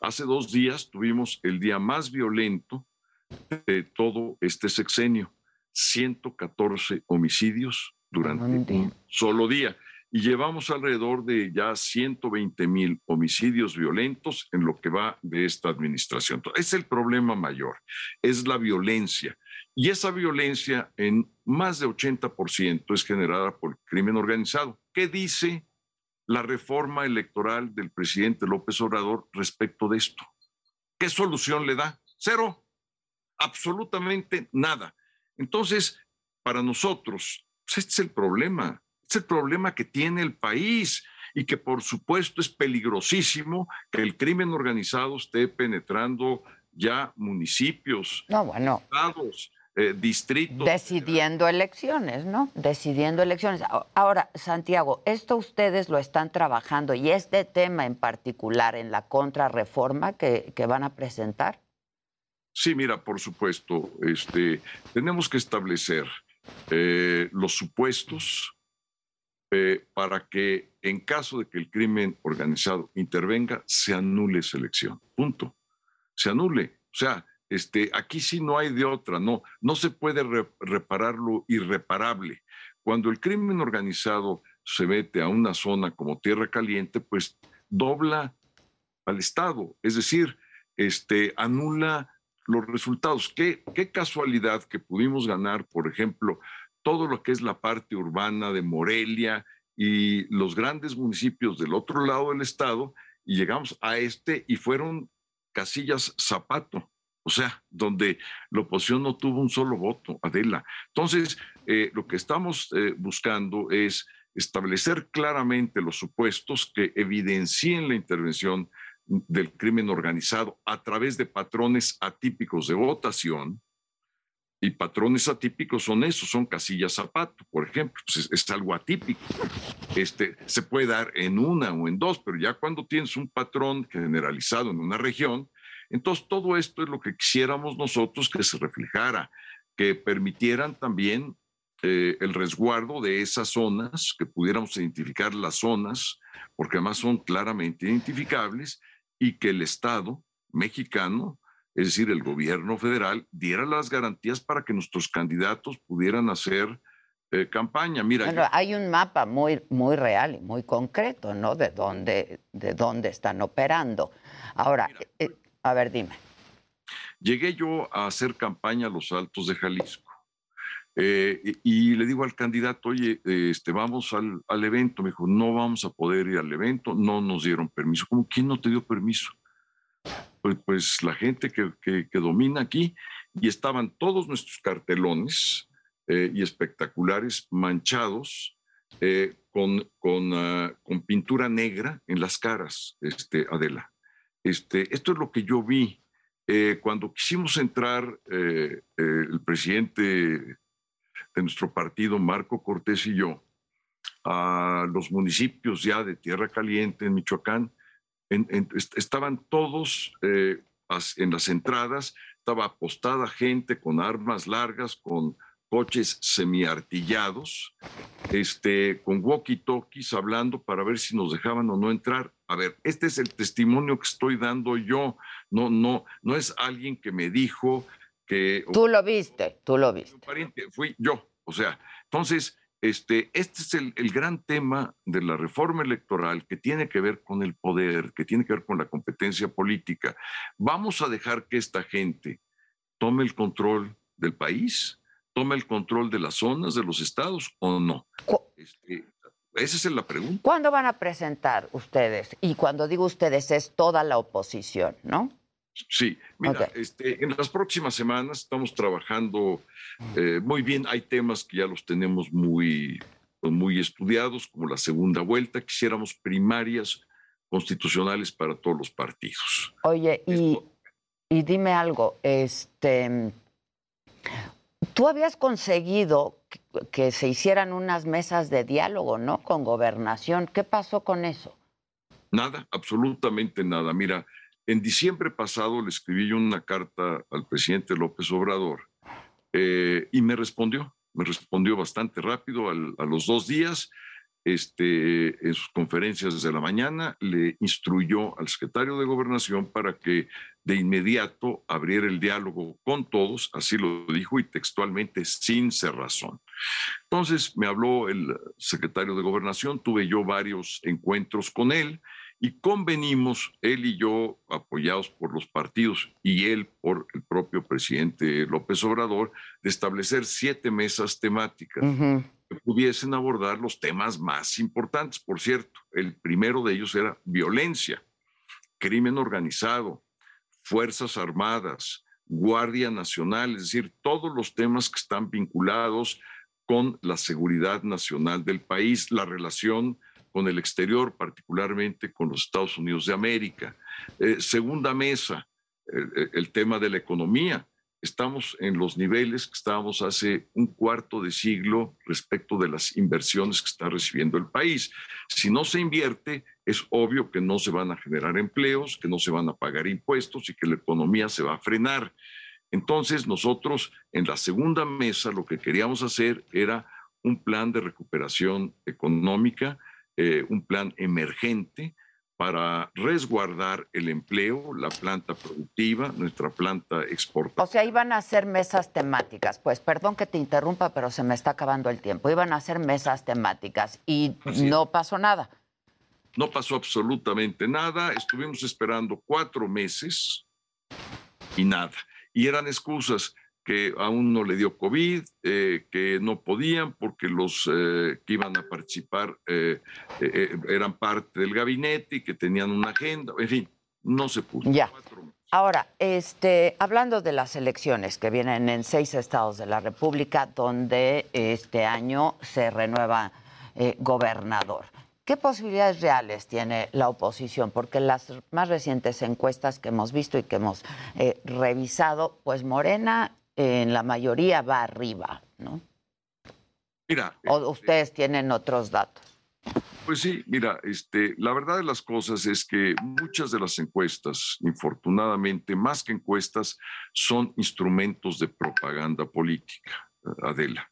hace dos días tuvimos el día más violento de todo este sexenio. 114 homicidios durante un solo día. Y llevamos alrededor de ya 120 mil homicidios violentos en lo que va de esta administración. Es el problema mayor, es la violencia. Y esa violencia en más de 80% es generada por el crimen organizado. ¿Qué dice la reforma electoral del presidente López Obrador respecto de esto? ¿Qué solución le da? Cero. Absolutamente nada. Entonces, para nosotros, pues este es el problema. Este es el problema que tiene el país y que por supuesto es peligrosísimo que el crimen organizado esté penetrando ya municipios, No, bueno. estados, eh, distritos. Decidiendo elecciones, ¿no? Decidiendo elecciones. Ahora, Santiago, esto ustedes lo están trabajando y este tema en particular en la contrarreforma que, que van a presentar. Sí, mira, por supuesto, este, tenemos que establecer eh, los supuestos eh, para que en caso de que el crimen organizado intervenga, se anule esa elección. Punto. Se anule. O sea, este, aquí sí no hay de otra, no, no se puede reparar lo irreparable. Cuando el crimen organizado se mete a una zona como Tierra Caliente, pues dobla al Estado, es decir, este, anula los resultados. ¿Qué, qué casualidad que pudimos ganar, por ejemplo, todo lo que es la parte urbana de Morelia y los grandes municipios del otro lado del estado, y llegamos a este y fueron casillas zapato, o sea, donde la oposición no tuvo un solo voto, Adela. Entonces, eh, lo que estamos eh, buscando es establecer claramente los supuestos que evidencien la intervención del crimen organizado a través de patrones atípicos de votación. Y patrones atípicos son esos, son casillas zapato, por ejemplo, pues es, algo atípico. Este, se puede dar en una o en dos, pero ya cuando tienes un patrón generalizado en una región, entonces todo esto es lo que quisiéramos nosotros que se reflejara, que permitieran también eh, el resguardo de esas zonas, que pudiéramos identificar las zonas, porque además son claramente identificables, y que el Estado mexicano, es decir, el gobierno federal, diera las garantías para que nuestros candidatos pudieran hacer eh, campaña. Mira, hay un mapa muy, muy real y muy concreto, ¿no? De dónde, de dónde están operando. Ahora, eh, a ver, dime. Llegué yo a hacer campaña a los Altos de Jalisco. Eh, y, le digo al candidato, oye, este, vamos al, al, evento. Me dijo, no vamos a poder ir al evento, no nos dieron permiso. ¿Cómo quién no te dio permiso? Pues, pues la gente que, que, domina aquí y estaban todos nuestros cartelones eh, y espectaculares manchados eh, con, con, ah, con, pintura negra en las caras, este, Adela. Este, esto es lo que yo vi. cuando quisimos entrar, el presidente de nuestro partido, Marco Cortés y yo, a los municipios ya de Tierra Caliente, en Michoacán, estaban todos eh, en las entradas, estaba apostada gente con armas largas, con coches semiartillados, este, con walkie-talkies hablando para ver si nos dejaban o no entrar. A ver, este es el testimonio que estoy dando yo, no, no, no es alguien que me dijo, que... Tú lo viste, tú lo viste. Pariente, fui yo. O sea, entonces, este, este es el, el, gran tema de la reforma electoral que tiene que ver con el poder, que tiene que ver con la competencia política. ¿Vamos a dejar que esta gente tome el control del país? ¿Tome el control de las zonas, de los estados o no? Este, esa es la pregunta. ¿Cuándo van a presentar ustedes? Y cuando digo ustedes es toda la oposición, ¿no? Sí, mira, este, en las próximas semanas estamos trabajando eh, muy bien. Hay temas que ya los tenemos muy, pues, muy estudiados, como la segunda vuelta. Quisiéramos primarias constitucionales para todos los partidos. Oye, y, y dime algo, este, tú habías conseguido que se hicieran unas mesas de diálogo, ¿no? Con gobernación. ¿Qué pasó con eso? Nada, absolutamente nada. Mira, en diciembre pasado le escribí yo una carta al presidente López Obrador eh, y me respondió, me respondió bastante rápido a los dos días. Este, en sus conferencias desde la mañana le instruyó al secretario de gobernación para que de inmediato abriera el diálogo con todos, así lo dijo y textualmente sin cerrazón. Entonces me habló el secretario de gobernación, tuve yo varios encuentros con él y convenimos, él y yo, apoyados por los partidos y él por el propio presidente López Obrador, de establecer siete mesas temáticas que pudiesen abordar los temas más importantes. Por cierto, el primero de ellos era violencia, crimen organizado, Fuerzas Armadas, Guardia Nacional, es decir, todos los temas que están vinculados con la seguridad nacional del país, la relación con el exterior, particularmente con los Estados Unidos de América. Eh, segunda mesa, el, tema de la economía, estamos en los niveles que estábamos hace un cuarto de siglo respecto de las inversiones que está recibiendo el país. Si no se invierte, es obvio que no se van a generar empleos, que no se van a pagar impuestos y que la economía se va a frenar. Entonces, nosotros en la segunda mesa lo que queríamos hacer era un plan de recuperación económica, eh, un plan emergente para resguardar el empleo, la planta productiva, nuestra planta exportadora. O sea, iban a hacer mesas temáticas. Pues perdón que te interrumpa, pero se me está acabando el tiempo. Iban a hacer mesas temáticas y no pasó nada. No pasó absolutamente nada. Estuvimos esperando cuatro meses y nada. Y eran excusas que a uno le dio COVID, eh, que no podían porque los eh, que iban a participar eh, eran parte del gabinete y que tenían una agenda, en fin, no se pudo. Ya. Ahora, este, hablando de las elecciones que vienen en seis estados de la República, donde este año se renueva gobernador. ¿Qué posibilidades reales tiene la oposición? Porque las más recientes encuestas que hemos visto y que hemos revisado, pues Morena en la mayoría va arriba, ¿no? Mira. O este, ustedes tienen otros datos. Pues sí, mira, este, la verdad de las cosas es que muchas de las encuestas, infortunadamente, más que encuestas, son instrumentos de propaganda política, Adela.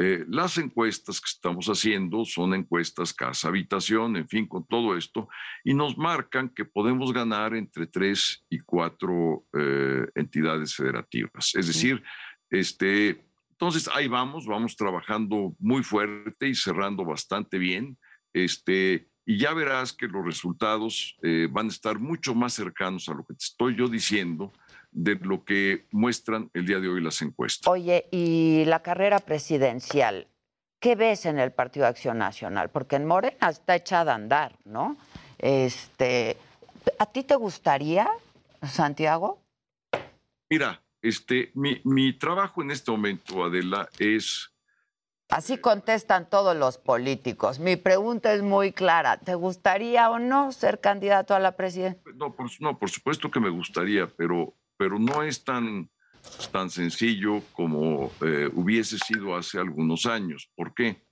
Eh, las encuestas que estamos haciendo son encuestas casa habitación, en fin, con todo esto, y nos marcan que podemos ganar entre tres y cuatro eh, entidades federativas. Es decir, este, entonces ahí vamos, vamos trabajando muy fuerte y cerrando bastante bien. Este, y ya verás que los resultados eh, van a estar mucho más cercanos a lo que te estoy yo diciendo de lo que muestran el día de hoy las encuestas. Oye, y la carrera presidencial, ¿qué ves en el Partido Acción Nacional? Porque en Morena está echada a andar, ¿no? Este, ¿A ti te gustaría, Santiago? Mira, este, mi, mi trabajo en este momento, Adela, es... Así contestan todos los políticos. Mi pregunta es muy clara. ¿Te gustaría o no ser candidato a la presidencia? No, por, no, por supuesto que me gustaría, pero pero no es tan, tan sencillo como eh, hubiese sido hace algunos años. ¿Por qué?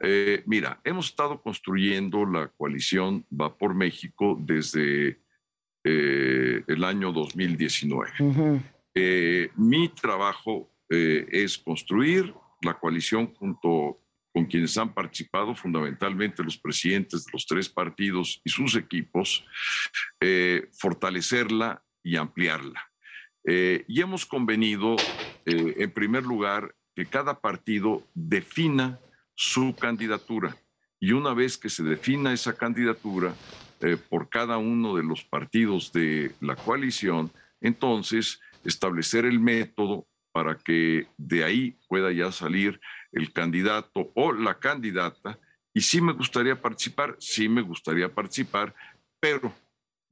Eh, mira, hemos estado construyendo la coalición Va por México desde eh, el año 2019. mi trabajo es construir la coalición junto con quienes han participado, fundamentalmente los presidentes de los tres partidos y sus equipos, fortalecerla y ampliarla. Eh, y hemos convenido, eh, en primer lugar, que cada partido defina su candidatura. Y una vez que se defina esa candidatura eh, por cada uno de los partidos de la coalición, entonces establecer el método para que de ahí pueda ya salir el candidato o la candidata. Y sí me gustaría participar, sí me gustaría participar, pero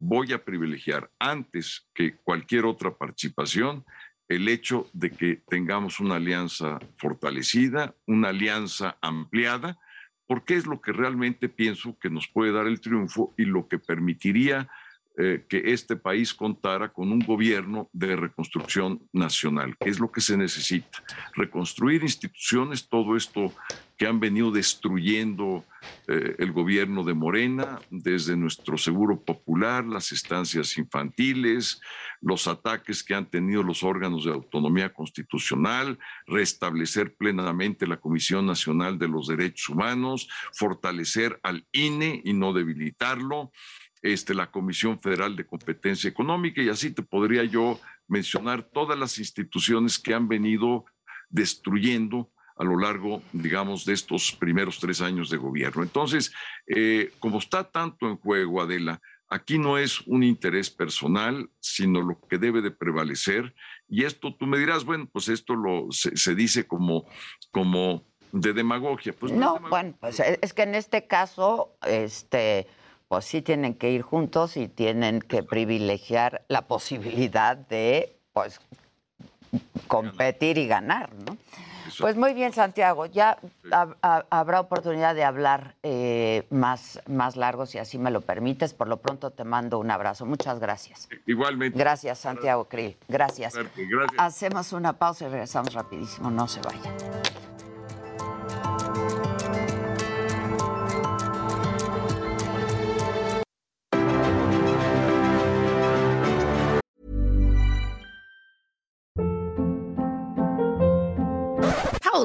voy a privilegiar antes que cualquier otra participación el hecho de que tengamos una alianza fortalecida, una alianza ampliada, porque es lo que realmente pienso que nos puede dar el triunfo y lo que permitiría eh, que este país contara con un gobierno de reconstrucción nacional, que es lo que se necesita. Reconstruir instituciones, todo esto que han venido destruyendo eh, el gobierno de Morena, desde nuestro seguro popular, las estancias infantiles, los ataques que han tenido los órganos de autonomía constitucional, restablecer plenamente la Comisión Nacional de los Derechos Humanos, fortalecer al INE y no debilitarlo, este, la Comisión Federal de Competencia Económica y así te podría yo mencionar todas las instituciones que han venido destruyendo a lo largo, digamos, de estos primeros tres años de gobierno. Entonces, eh, como está tanto en juego, Adela, aquí no es un interés personal, sino lo que debe de prevalecer. Y esto tú me dirás, bueno, pues esto lo, se, dice como, como de demagogia. Pues no, bueno, pues es que en este caso, este pues sí tienen que ir juntos y tienen que privilegiar la posibilidad de pues competir y ganar, ¿no? Pues muy bien, Santiago. Ya ha- ha- habrá oportunidad de hablar eh, más, más largo, si así me lo permites. Por lo pronto te mando un abrazo. Muchas gracias. Igualmente. Gracias, Santiago Krill. Gracias. Gracias. Hacemos una pausa y regresamos rapidísimo. No se vayan.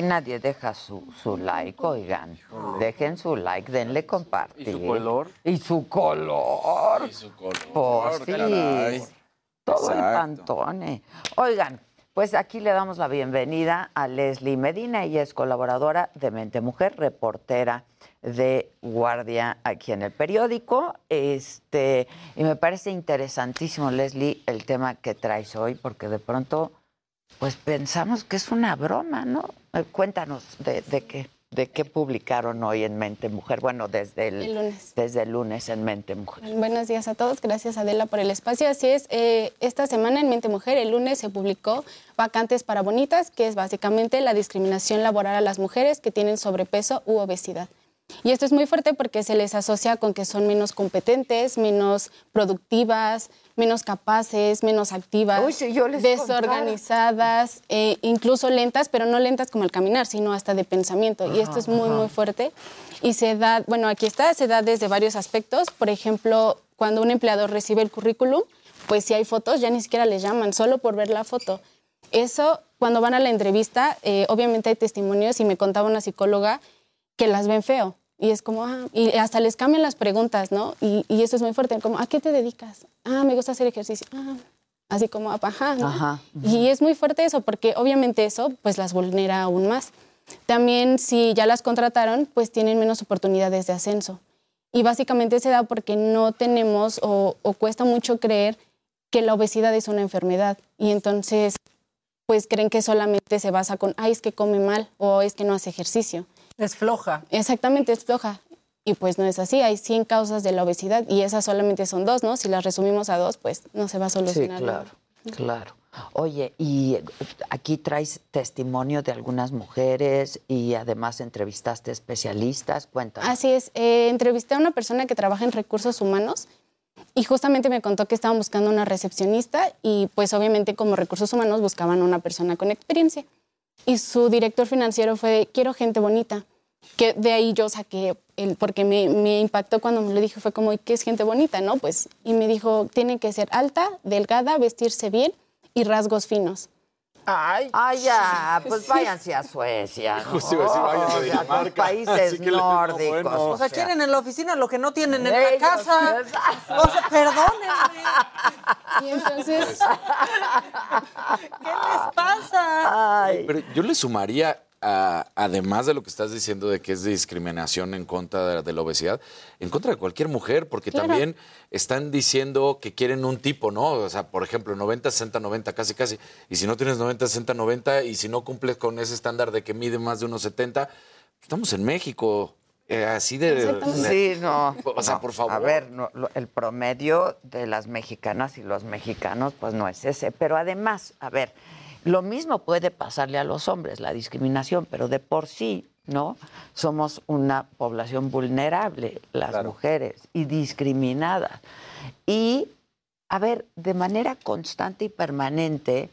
Aquí nadie deja su, su like, oigan. Dejen su like, denle compartir. ¿Y su color? Y su color. Y su color, Pues sí. Todo el pantone. Oigan, pues aquí le damos la bienvenida a Leslie Medina. Ella es colaboradora de Mente Mujer, reportera de Guardia aquí en el periódico. Este, y me parece interesantísimo, Leslie, el tema que traes hoy, porque de pronto pues pensamos que es una broma, ¿no? Eh, Cuéntanos de, de qué, de qué publicaron hoy en Mente Mujer. Bueno, desde el, El lunes. desde el lunes en Mente Mujer. Buenos días a todos, gracias Adela por el espacio. Así es, eh, esta semana en Mente Mujer, el lunes se publicó Vacantes para Bonitas, que es básicamente la discriminación laboral a las mujeres que tienen sobrepeso u obesidad. Y esto es muy fuerte porque se les asocia con que son menos competentes, menos productivas, menos capaces, menos activas, Uy, si yo les desorganizadas, eh, incluso lentas, pero no lentas como al caminar, sino hasta de pensamiento. y esto es muy, ajá. muy fuerte. Y se da, bueno, aquí está, se da desde varios aspectos. Por ejemplo, cuando un empleador recibe el currículum, pues si hay fotos, ya ni siquiera les llaman, solo por ver la foto. Eso, cuando van a la entrevista, eh, obviamente hay testimonios y me contaba una psicóloga que las ven feo. Y es como, ah, y hasta les cambian las preguntas, ¿no? Y, y eso es muy fuerte, como, ¿a qué te dedicas? Ah, me gusta hacer ejercicio. Ah, así como, ajá, ¿no? Ajá. Y es muy fuerte eso, porque obviamente eso pues las vulnera aún más. También si ya las contrataron, pues tienen menos oportunidades de ascenso. Y básicamente se da porque no tenemos o, o cuesta mucho creer que la obesidad es una enfermedad. Y entonces pues creen que solamente se basa con, ay, es que come mal o es que no hace ejercicio. Es floja. Exactamente, es floja. Y pues no es así, hay 100 causas de la obesidad y esas solamente son dos, ¿no? Si las resumimos a dos, pues no se va a Sí, solucionar. claro, claro. Oye, y aquí traes testimonio de algunas mujeres y además entrevistaste especialistas. Cuéntanos. Así es, eh, entrevisté a una persona que trabaja en recursos humanos y justamente me contó que estaban buscando una recepcionista y pues obviamente como recursos humanos buscaban una persona con experiencia. Y su director financiero fue, quiero gente bonita. Que de ahí yo saqué, el, porque me, me impactó cuando me lo dijo, fue como, ¿qué es gente bonita? ¿no? Pues, y me dijo, tiene que ser alta, delgada, vestirse bien y rasgos finos. Ay, Ay, ya, pues váyanse a Suecia. ¿no? Justo iba a decir, váyanse a O sea, Dinamarca. los países Así que nórdicos. bueno. O sea, quieren en la oficina lo que no tienen en Ellos, la casa. O sea, perdónenme. Y entonces, ¿Qué les pasa? Pero yo le sumaría, a- además de lo que estás diciendo de que es discriminación en contra de, de la obesidad, en contra de cualquier mujer, porque Claro. también están diciendo que quieren un tipo, ¿no? O sea, por ejemplo, 90, 60, 90, casi, casi. Y si no tienes 90, 60, 90, y si no cumples con ese estándar de que mide más de unos 70, estamos en México. eh, así de, de- Sí, no. O sea, no. por favor. A ver, no, lo- el promedio de las mexicanas y los mexicanos, pues no es ese. Pero además, a ver, lo mismo puede pasarle a los hombres, la discriminación, pero de por sí, ¿no? Somos una población vulnerable, las mujeres, y discriminadas. Y, a ver, de manera constante y permanente,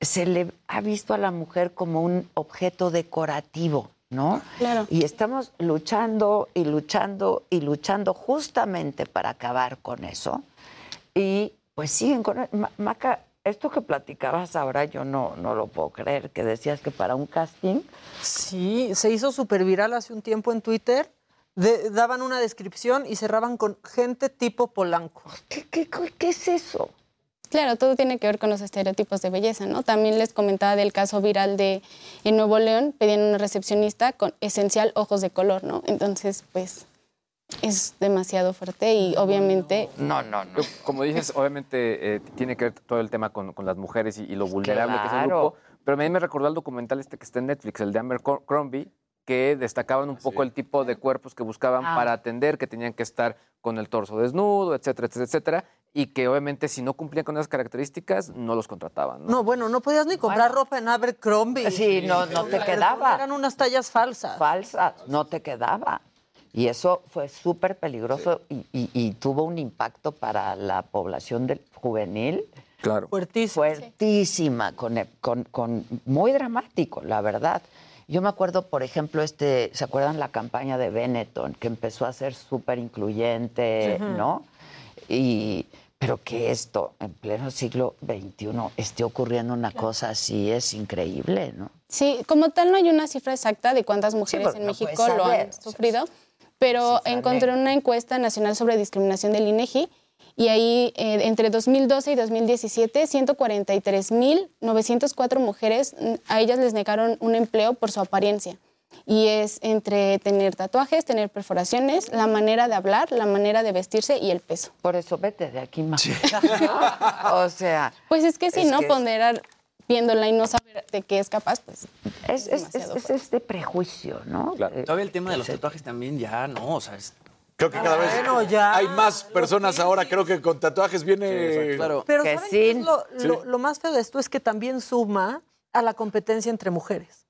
se le ha visto a la mujer como un objeto decorativo, ¿no? Claro. Y estamos luchando y luchando y luchando justamente para acabar con eso. Y pues siguen con... Ma- Maca, esto que platicabas ahora yo no, no lo puedo creer, que decías que para un casting... Sí, se hizo súper viral hace un tiempo en Twitter. De- daban una descripción y cerraban con gente tipo Polanco. ¿Qué, qué, qué- qué es eso? Claro, todo tiene que ver con los estereotipos de belleza, ¿no? También les comentaba del caso viral de en Nuevo León, pedían una recepcionista con esencial ojos de color, ¿no? Entonces, pues es demasiado fuerte y obviamente No, no, no. Como dices, obviamente eh, tiene que ver todo el tema con, con las mujeres y, y lo vulnerable que es el grupo. Pero a mí me recordó el documental este que está en Netflix, el de Amber Crombie, que destacaban un poco el tipo de cuerpos que buscaban Ah. para atender, que tenían que estar con el torso desnudo, etcétera, etcétera, etcétera. Y que obviamente si no cumplían con esas características, no los contrataban. ¿no? No, bueno, no podías ni comprar ropa en Abercrombie. Sí, no, no te quedaba. Eran unas tallas falsas. Falsas, no te quedaba. Y eso fue súper peligroso y, y- y tuvo un impacto para la población del juvenil. Claro. Fuertísima. Fuertísima, con, con- con- muy dramático, la verdad. Yo me acuerdo, por ejemplo, este, ¿se acuerdan la campaña de Benetton, que empezó a ser súper incluyente, Sí. ¿no? Y, pero que esto, en pleno siglo XXI, esté ocurriendo una cosa así, es increíble, ¿no? Sí, como tal no hay una cifra exacta de cuántas mujeres en no México lo han o sea, sufrido, pero cifra encontré una encuesta nacional sobre discriminación del INEGI y ahí eh, entre 2012 y 2017 143.904 mujeres mm, a ellas les negaron un empleo por su apariencia. Y es entre tener tatuajes, tener perforaciones, la manera de hablar, la manera de vestirse y el peso. Por eso vete de aquí más. o sea. Pues es que si es no que ponderar viéndola y no saber de qué es capaz, pues Es, es, es- es este prejuicio, ¿no? Eh, Todavía el tema de los tatuajes también ya, ¿no? O sea, es... Creo que cada vez Bueno, ya. hay más personas ahora, creo que con tatuajes viene... claro. Pero Que ¿saben qué es sí. lo, Sí. lo- lo más feo de esto es que también suma a la competencia entre mujeres.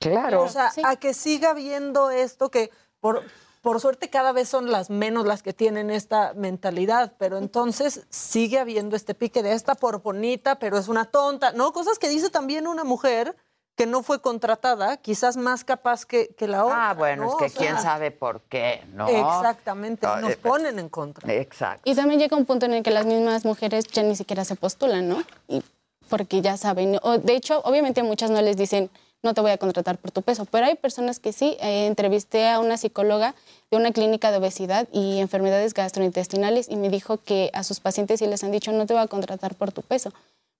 Claro. O sea, a que siga habiendo esto que por, por suerte cada vez son las menos las que tienen esta mentalidad, pero entonces sigue habiendo este pique de esta por bonita, pero es una tonta, ¿no? Cosas que dice también una mujer que no fue contratada, quizás más capaz que, que la otra. Ah, bueno, ¿no? es que O sea, quién sabe por qué, ¿no? Exactamente, No, nos eh, ponen en contra. Exacto. Y también llega un punto en el que las mismas mujeres ya ni siquiera se postulan, ¿no? Y porque ya saben. o, de hecho, obviamente a muchas no les dicen, no te voy a contratar por tu peso, pero hay personas que sí. Eh, entrevisté a una psicóloga de una clínica de obesidad y enfermedades gastrointestinales y me dijo que a sus pacientes sí les han dicho, no te voy a contratar por tu peso.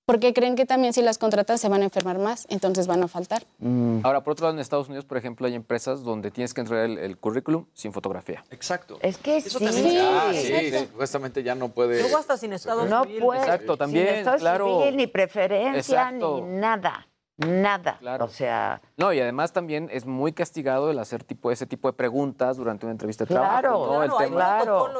Porque creen que también si las contratan se van a enfermar más, entonces van a faltar. Mm. Ahora, por otro lado, en Estados Unidos, por ejemplo, hay empresas donde tienes que entregar el, el currículum sin fotografía. Exacto. Es que Eso sí. también- Ah, sí, supuestamente ya no puede... Luego hasta sin estado No civil. puede. Exacto, también, Sin estado claro. civil, ni preferencia, Exacto. ni nada. Nada. Claro. O sea, No, y además también es muy castigado el hacer tipo ese tipo de preguntas durante una entrevista de Claro, trabajo. ¿no? claro, el tema.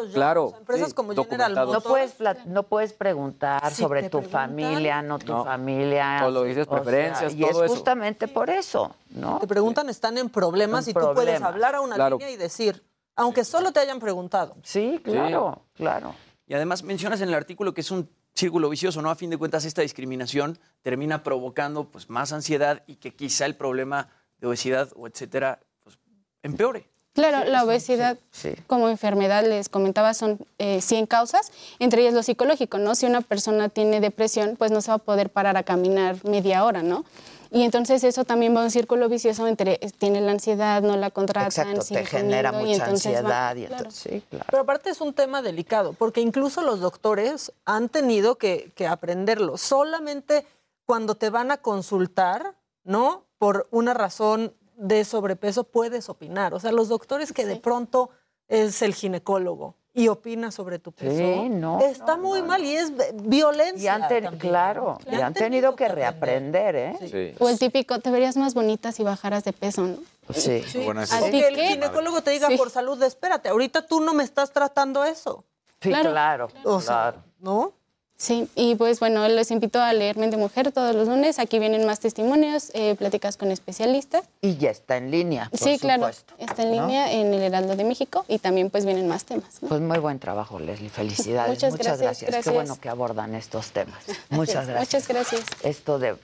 ya, claro. o sea, empresas sí, como General documentado. no puedes, pla- no puedes preguntar Si sobre tu preguntan- familia, no tu No. familia. O lo dices, o sea, preferencias, y es eso. justamente por eso, ¿no? Te preguntan, están en problemas En y tú puedes hablar a una Claro. línea y decir, aunque solo te hayan preguntado. Sí, claro, claro. Y además mencionas en el artículo que es un círculo vicioso, ¿no? A fin de cuentas, esta discriminación termina provocando pues, más ansiedad y que quizá el problema de obesidad o etcétera pues, empeore. Claro, la obesidad Sí. como enfermedad, les comentaba, son eh, 100 causas, entre ellas lo psicológico, ¿no? Si una persona tiene depresión, pues no se va a poder parar a caminar media hora, ¿no? Y entonces eso también va a un círculo vicioso entre eh, tiene la ansiedad, no la contratan, Exacto, sigue te genera y mucha va- ansiedad. y claro. entonces, sí, claro. Pero aparte es un tema delicado, porque incluso los doctores han tenido que, que aprenderlo. Solamente cuando te van a consultar, ¿no? Por una razón de sobrepeso puedes opinar. O sea, los doctores que de pronto es el ginecólogo y opina sobre tu peso, Sí, no, está muy mal y es violencia. Y han ten- también. claro, y han tenido que reaprender, ¿eh? Sí. O el típico, te verías más bonita si bajaras de peso, ¿no? Sí. Sí. Bueno, es- que el qué? ginecólogo te diga Sí. por salud, espérate, ahorita tú no me estás tratando eso. Sí, Claro. claro, O sea, claro. ¿no? Sí, y pues bueno, les invito a leer Mente Mujer todos los lunes. Aquí vienen más testimonios, eh, pláticas con especialistas. Y ya está en línea, por sí, claro, está en ¿no? línea en el Heraldo de México y también pues vienen más temas. ¿no? Pues muy buen trabajo, Leslie. Felicidades. Muchas Muchas, gracias, gracias. Qué gracias. bueno que abordan estos temas. Muchas gracias. Muchas gracias. Esto de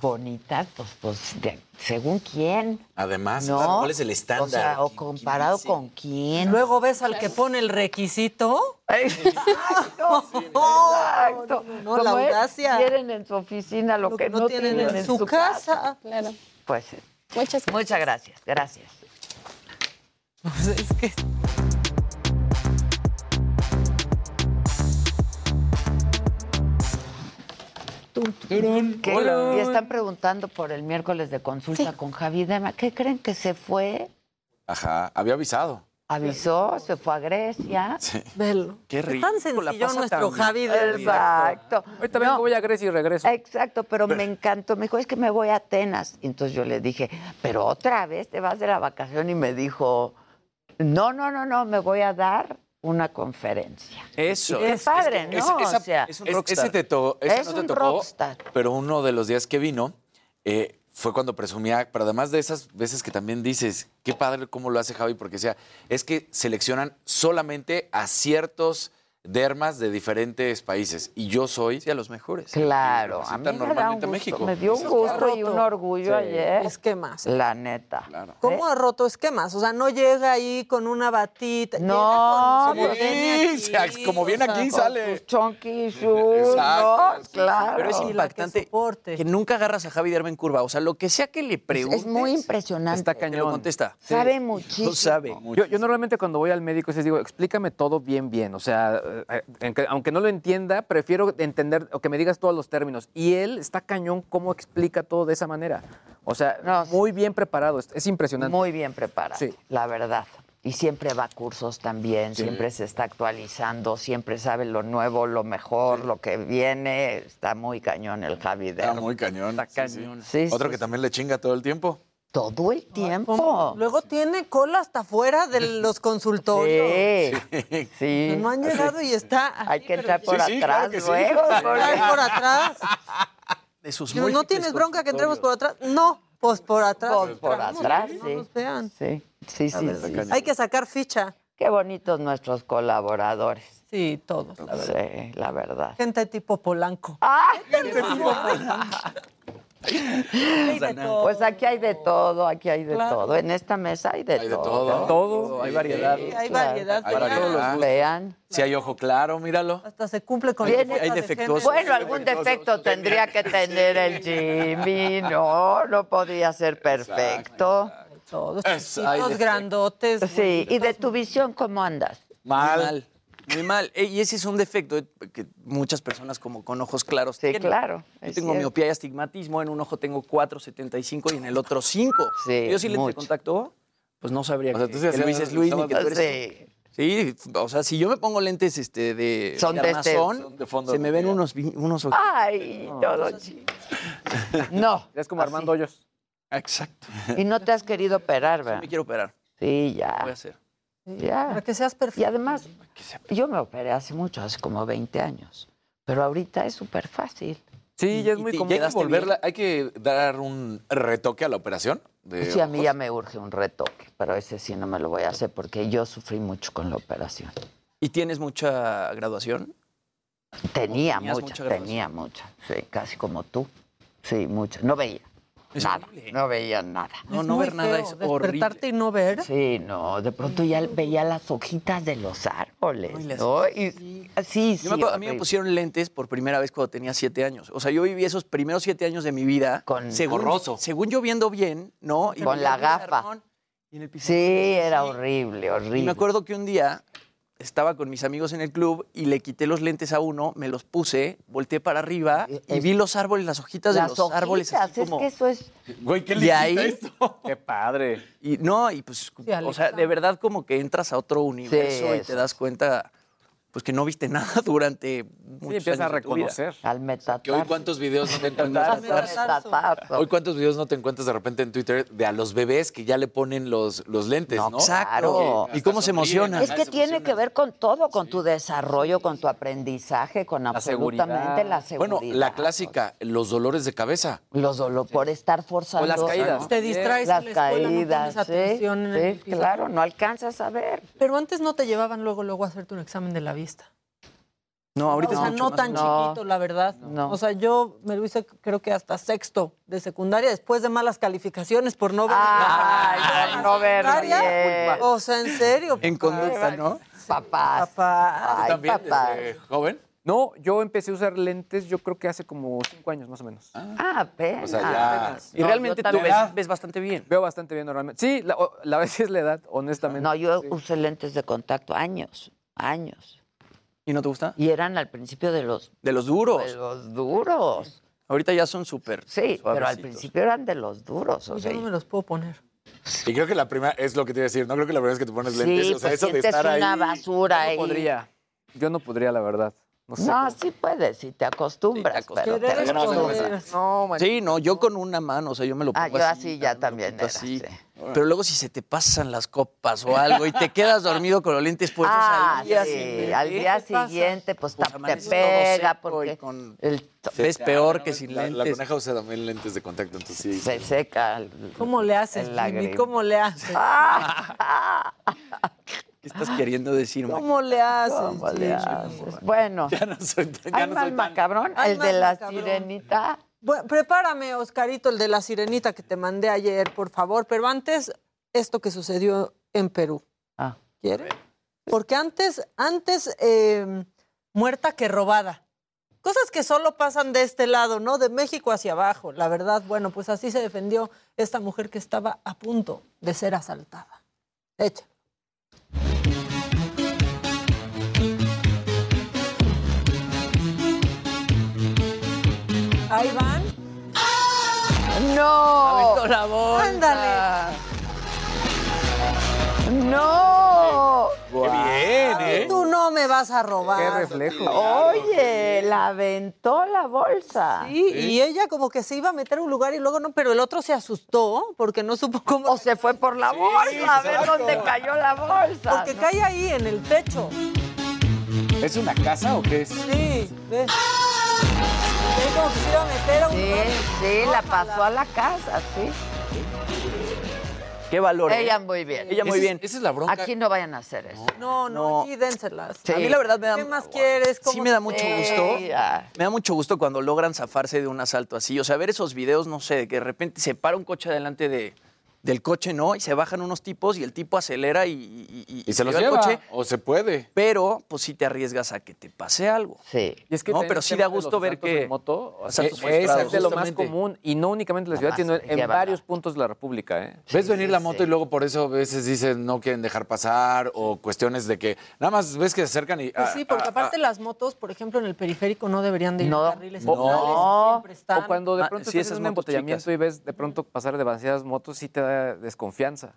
bonita, pues, pues de- según quién. Además, ¿No? claro, ¿cuál es el O estándar? sea, o comparado con quién. Luego ves al que pone el requisito. Exacto. Exacto. no, la Como es, audacia. Quieren en su oficina lo, Lo que, no tienen, en su casa. Claro. Pues. Muchas Muchas gracias. Gracias. Pues es que ¿Qué? Hola. Y están preguntando por el miércoles de consulta con Javi Dema. ¿Qué creen que se fue? Ajá, había avisado. Avisó, se fue a Grecia. Velo. Qué rico. tan la sencillo pasa nuestro tan Javi bien. de Exacto. Ahorita vengo, voy a Grecia y regreso. Exacto, pero me encantó. Me dijo, es que me voy a Atenas. Y entonces yo le dije, pero otra vez te vas de la vacación. Y me dijo, no, no, no, no, me voy a dar una conferencia. Eso. Qué padre, ¿no? Ese- esa- o sea, es un es- rockstar. ese te to- ese Es no te un tocó, rockstar. pero uno de los días que vino eh, fue cuando presumía, pero además de esas veces que también dices, qué padre cómo lo hace Javi, porque decía, es que seleccionan solamente a ciertos dermas de diferentes países y yo soy Sí, a los mejores. claro, a mí me da un normalmente a gusto, México. me dio un gusto y un orgullo Sí. ayer. Esquemas. La neta. ¿Cómo ha roto esquemas? O sea, no llega ahí con una batita. No, llega con- pues, viene Sí, aquí, como viene o sea, aquí con sale. Sus chunky shoes. Claro. Pero es que impactante que nunca agarras a Javi Derma en curva. O sea, lo que sea que le preguntes. es muy impresionante. Está Te lo cañón. contesta. Sabe muchísimo. Lo sabe. Yo, yo normalmente cuando voy al médico les digo, explícame todo bien, bien. O sea, eh, aunque, aunque no lo entienda, prefiero entender o que me digas todos los términos. Y él está cañón cómo explica todo de esa manera. O sea, No, muy bien preparado. Es, es impresionante. Muy bien preparado, Sí. la verdad. Y siempre va a cursos también, siempre se está actualizando, siempre sabe lo nuevo, lo mejor, lo que viene. Está muy cañón el Javi Está Derma. muy cañón. Está sí, sí. cañón. Sí, Otro sí, que también le chinga todo el tiempo. Todo el tiempo. ¿Cómo? Luego tiene cola hasta afuera de los consultorios. Sí, sí. No han llegado y está. Hay que entrar por Sí, sí, claro atrás que sí. luego. Ay, por atrás. De sus ¿No tienes bronca que entremos por atrás? No, pues por atrás. Por, por atrás, no sí. nos vean. Sí, sí, sí. ver, sí. Hay que sacar ficha. Qué bonitos nuestros colaboradores. Sí, todos. la verdad. Sí, la verdad. Gente tipo Polanco. ¡Ah! Hay de todo. Pues aquí hay de todo, aquí hay de Claro. todo. En esta mesa hay de Hay de todo. todo. Todo. Hay variedad. Sí, hay Claro. variedad. Hay pero variedad. Vean. Si hay ojo claro, míralo. Hasta se cumple con Viene- la Hay de defectuosos. Bueno, algún defecto tendría que tener el Jimmy, no, no podría ser perfecto. Todos chiquitos, grandotes. Sí, y de tu visión, ¿cómo andas? Mal. Muy mal. Eh, Y ese es un defecto que muchas personas como con ojos claros Sí, tienen. claro. Yo tengo cierto. miopía y astigmatismo, en un ojo tengo 4.75 y en el otro 5. Sí, Yo si le mucho. contacto, pues no sabría O sea, que, tú sí que Luis es Luis ni que tú eres Sí. Sí, o sea, si yo me pongo lentes este, de, Son de este- armazón, son de fondo se me ven unos, unos ojos. Ay, todo chi- No. Es como Armando Hoyos. Exacto. Y no te has querido operar, ¿verdad? Me quiero operar. Sí, Voy ya. a hacer. Ya. Para que seas perfecto. Y además, yo me operé hace mucho, hace como 20 años. Pero ahorita es súper fácil. Sí, ya es muy común. Y hay que ¿Quedaste volverla, hay que dar un retoque a la operación. De Sí, a mí ya me urge un retoque, pero ese sí no me lo voy a hacer porque yo sufrí mucho con la operación. ¿Y tienes mucha graduación? Tenía mucha, mucha graduación. tenía mucha. Sí, casi como tú. Sí, mucha. No veía Es nada. horrible. No veía nada. No, no ver nada es horrible. Despertarte y no ver. Sí, no, de pronto ya veía las hojitas de los árboles, No, y las- ¿no? Y, sí, sí. Yo me acuerdo, a mí me pusieron lentes por primera vez cuando tenía siete años. O sea, yo viví esos primeros siete años de mi vida Con- según, según yo viendo bien, ¿no? Y Con la el gafa. y en el Sí, pizarrón, era sí. horrible, horrible. Y me acuerdo que un día estaba con mis amigos en el club y le quité los lentes a uno, me los puse, volteé para arriba y Es- vi los árboles, las hojitas de los árboles hojitas, así como... es que eso es... Güey, ¿qué Y le ahí- hiciste esto? Qué padre. Y no, y pues, Sí, o sea, de verdad como que entras a otro universo y te das cuenta, pues que no viste nada durante muchos Sí, empiezas a años vida. reconocer. Al metatarso. Que hoy cuántos videos no te Al encuentras. Hoy cuántos videos no te encuentras de repente en Twitter de a los bebés que ya le ponen los, los lentes, ¿no? Exacto. Que ¿Y cómo se emocionan? Es que se tiene que ver con todo, con tu desarrollo, con tu aprendizaje, con absolutamente seguridad. la seguridad. Bueno, la clásica, los dolores de cabeza. Los dolores, por estar forzando. O las caídas. Te distraes Las en la escuela, no caídas, sí, atención claro, no alcanzas a ver. Pero antes no te llevaban luego, luego a hacerte un examen de la No, ahorita o sea, es mucho no más tan. No. chiquito, la verdad. No. O sea, yo me lo hice creo que hasta sexto de secundaria, después de malas calificaciones por no ver. Ay, por no ver bien. O sea, en serio. En conducta, ¿no? Papás. Papá. Ay, ¿También papá. desde joven? No, yo empecé a usar lentes, yo creo que hace como cinco años más o menos. Ah, apenas. O sea, ya- Y No, realmente tú ves, ves bastante bien. Veo bastante bien normalmente. Sí, la, o- la vez es la edad, honestamente. No, yo Sí. usé lentes de contacto años, años. ¿Y no te gusta? Y eran al principio de los, De los duros. de los duros. Ahorita ya son súper. Sí, pero al principio eran de los duros. O Yo sea, no me los puedo poner. Y creo que la primera, es lo que te iba a decir, no creo que la primera vez que te pones lentes, sí, o sea, pues eso de estar ahí. una basura Yo ahí. no podría. Yo no podría, la verdad. No sé. No, sí puedes, si te acostumbras. pero te. No, man. Sí, no, yo con una mano, o sea, yo me lo pongo Ah, yo así ya también era, así. sí. Pero luego si se te pasan las copas o algo y te quedas dormido con los lentes puestos Ah, al día sí, siguiente, al ¿qué día siguiente, pues, Pues te pega, porque con- el- ves peor que sin La, la lentes. coneja usa también lentes de contacto, entonces sí. se seca. el- ¿Cómo le haces, Jimmy? ¿Cómo le haces? ¿Qué estás queriendo decir? ¿Cómo le haces? ¿Cómo le haces? Bueno, Ya no soy tan, ¿hay ya no soy tan- macabrón? Hay El de la macabrón. sirenita. Bueno, prepárame, Oscarito, el de la sirenita que te mandé ayer, por favor. Pero antes, esto que sucedió en Perú. Ah. ¿Quieres? Porque antes, antes eh, muerta que robada. Cosas que solo pasan de este lado, ¿no? De México hacia abajo. La verdad, bueno, pues así se defendió esta mujer que estaba a punto de ser asaltada. Echa. Ahí van. ¡No! Aventó la bolsa. Ándale. ¡No! Qué bien, ¿eh? Tú no me vas a robar. Qué reflejo. Oye, la aventó la bolsa. Sí, y ella como que se iba a meter a un lugar y luego no, pero el otro se asustó porque no supo cómo. O se fue por la bolsa, a ver dónde cayó la bolsa. Porque ¿no? cae ahí en el techo. ¿Es una casa o qué es? Sí, ve. Ve como que se iba a meter a un Sí, sí, la pasó a la casa, sí. Qué valor. ¿eh? Ella muy bien. Ella muy bien. Esa es la bronca. Aquí no vayan a hacer eso. No, no, No. aquí dénselas. Sí. A mí la verdad me da, ¿Qué más quieres? sí ¿Cómo me da te- mucho Sí, gusto. ya. Me da mucho gusto cuando logran zafarse de un asalto así. O sea, ver esos videos, no sé, de que de repente se para un coche delante de, del coche, ¿no? Y se bajan unos tipos y el tipo acelera y, y- y- Y se los el lleva, coche. o se puede. Pero, pues sí te arriesgas a que te pase algo. Sí. Y es que No, pero el sí da gusto ver que- en moto asaltos es, frustrados. es de lo más común y no únicamente en la ciudad, sino en, varios puntos de la República. ¿eh? Ves venir la sí, moto sí. y luego por eso a veces dicen no quieren dejar pasar o cuestiones de que nada más ves que se acercan y... Pues ah, sí, porque ah, aparte las motos, por ejemplo, en el periférico no deberían de ir No, carriles no. están. O cuando de Ah, pronto sí, estás esas en un embotellamiento chicas. y ves de pronto pasar demasiadas motos, sí te da desconfianza,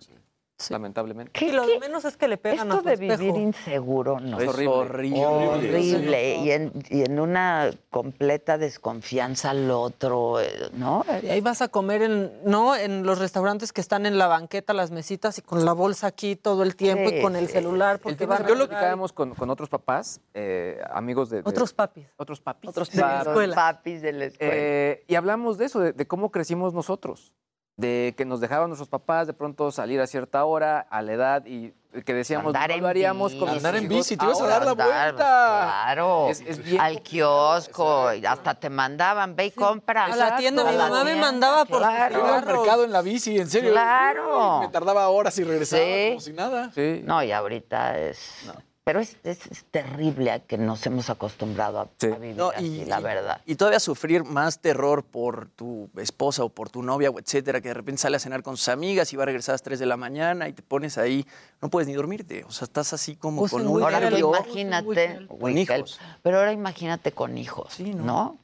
lamentablemente. Y lo de menos es que le pegan Esto a tu de espejo. vivir inseguro, no. Es horrible. horrible. Horrible. Y en, y en una completa desconfianza al otro, eh, ¿no? Y ahí vas a comer en, ¿no? En los restaurantes que están en la banqueta, las mesitas y con la bolsa aquí todo el tiempo Sí, y con el sí. celular. El Porque que lo platicábamos con, con otros papás, eh, amigos de, de- Otros papis. otros papis. Otros de la Los escuela. papis de la escuela. Eh, y hablamos de eso, de, de cómo crecimos nosotros, de que nos dejaban nuestros papás de pronto salir a cierta hora, a la edad, y que decíamos, Andar no con Andar en bici, te ibas a dar la Andar, vuelta. Claro. Es- es bien al kiosco, y hasta te mandaban, ve y compra. A la tienda, mi mamá me mandaba por claro. Iba al cigarros. mercado en la bici, en serio. Claro. Uy, Me tardaba horas y regresaba Sí. como si nada. Sí. No, y ahorita es. Pero es, es- es terrible a que nos hemos acostumbrado a, Sí. a vivir No, así, y, la verdad. y todavía sufrir más terror por tu esposa o por tu novia, o etcétera, que de repente sale a cenar con sus amigas y va a regresar a las 3 de la mañana y te pones ahí, no puedes ni dormirte. O sea, estás así como Pues con un Ahora tú Help. imagínate. Con hijos. Pero ahora imagínate con hijos, Sí, no. ¿no?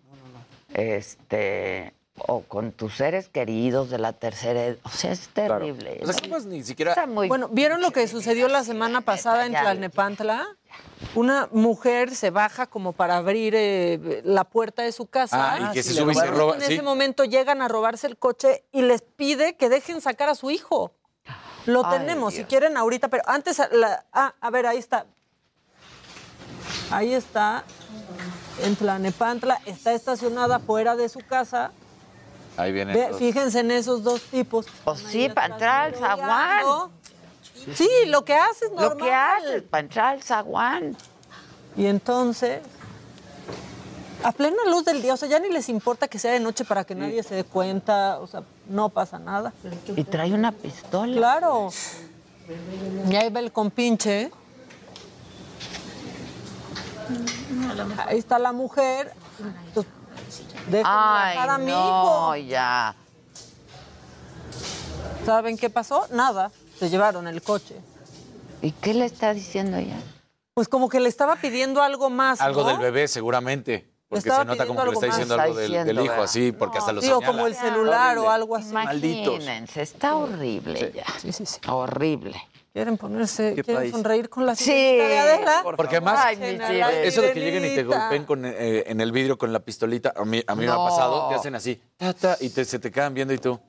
Este. O con tus seres queridos de la tercera edad. O sea, es terrible. O sea, no puedes ni siquiera... Está muy Bueno, ¿vieron lo que sucedió la semana pasada en. Tlalnepantla? Una mujer se baja como para abrir eh, la puerta de su casa. Ah, y que se sube y se roba, En sí. ese momento llegan a robarse el coche y les pide que dejen sacar a su hijo. Lo Ay, tenemos, si quieren ahorita, pero antes, la- ah, a ver, ahí está. Ahí está, en Tlalnepantla, está estacionada fuera de su casa. Ahí vienen Ve, los- fíjense en esos dos tipos. Pues sí, para entrar al zaguán. Sí, lo que haces normal. Lo que haces para entrar al zaguán. Y entonces, a plena luz del día, o sea, ya ni les importa que sea de noche para que nadie se dé cuenta, o sea, no pasa nada. Y trae una pistola. Claro. Y ahí va el compinche. Ahí está la mujer. Entonces, déjenme Ay, bajar a mi no, hijo. ya. ¿Saben qué pasó? Nada. Se llevaron el coche. ¿Y qué le está diciendo ella? Pues como que le estaba pidiendo algo más. Algo ¿no? del bebé, seguramente. Porque Estaba se nota como que le está diciendo algo del, hijo, ¿verdad? así, porque hasta lo Sí, o señala. como el celular o algo así. Imagínense, está horrible ya. Sí, sí, sí. Horrible. Quieren ponerse, ¿Qué quieren país? sonreír con la Sí, sirenita de Adela. Porque además, Ay, eso de que lleguen y te golpeen con, eh, en el vidrio con la pistolita, a mí, a mí me ha pasado, te hacen así, ta, ta, y te- se te quedan viendo y tú,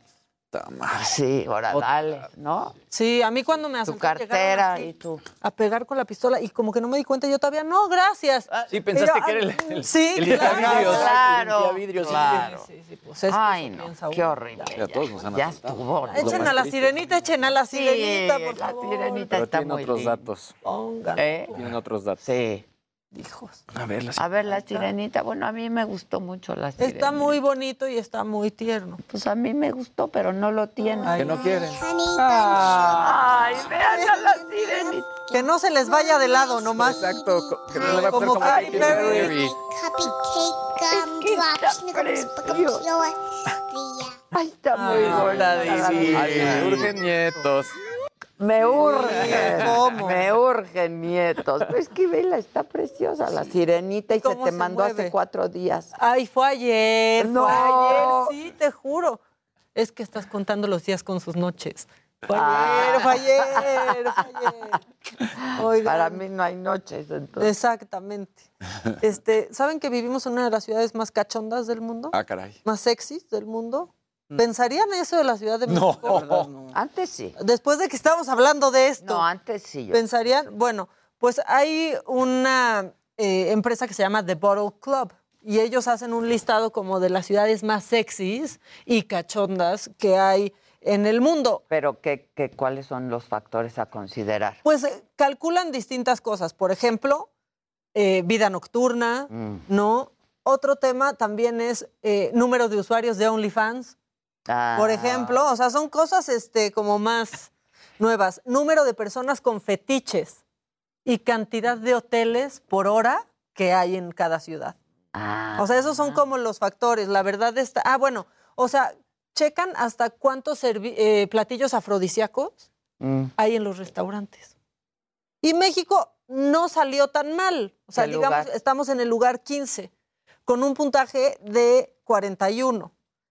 Sí, ahora dale, ¿no? Sí, a mí cuando me Tu asaltaron llegaron cartera así y tú. a pegar con la pistola y como que no me di cuenta, yo todavía, no, gracias. Sí, pensaste Pero, que era el, ay, el, sí, el claro, claro, El limpiavidrios, sí. claro. Pues es Ay, no, qué uno. horrible. Ya todos nos han Ya estuvo. Echen a la sirenita, echen a la Sí, sirenita, por la favor. sirenita Pero está tiene muy otros linda. datos. Pongan. ¿Eh? Tienen otros datos. Sí. Hijos. A ver, las... A ver, la sirenita. Bueno, a mí me gustó mucho la sirenita. Está muy bonito y está muy tierno. Pues a mí me gustó, pero no lo tiene. Ay, Que no quieren. Ay, vean a la sirenita. Que no se les vaya de lado nomás. Exacto, que no le va a Como Katy Perry. Ay, está muy Ay, bonita. Ay, urgen nietos. Me urgen, ¿Cómo? me urgen nietos. Es que vela, está preciosa la sirenita y se ¿Cómo te se mandó hace cuatro días. Ay, fue ayer, No. fue ayer, sí, te juro. Es que estás contando los días con sus noches. Fue ayer, fue ayer, fue ayer. Oigan, Para mí no hay noches, entonces. Exactamente. Este, ¿Saben que vivimos en una de las ciudades más cachondas del mundo? Ah, caray. ¿Más sexys del mundo? ¿Pensarían eso de la Ciudad de México? No. Antes sí. Después de que estamos hablando de esto. No, antes sí. yo- pensarían, bueno, pues hay una eh, empresa que se llama The Bottle Club y ellos hacen un listado como de las ciudades más sexys y cachondas que hay en el mundo. Pero ¿qué, qué, ¿cuáles son los factores a considerar? Pues eh, calculan distintas cosas. Por ejemplo, eh, vida nocturna, Mm. ¿no? Otro tema también es eh, número de usuarios de OnlyFans, Ah, por ejemplo. O sea, son cosas este, como más nuevas. Número de personas con fetiches y cantidad de hoteles por hora que hay en cada ciudad. ah, O sea, esos son como los factores. La verdad está. Ah, bueno, o sea, checan hasta cuántos eh, platillos afrodisíacos mm. hay en los restaurantes. Y México no salió tan mal. O sea, ¿Qué digamos, lugar? estamos en el lugar 15, con un puntaje de 41.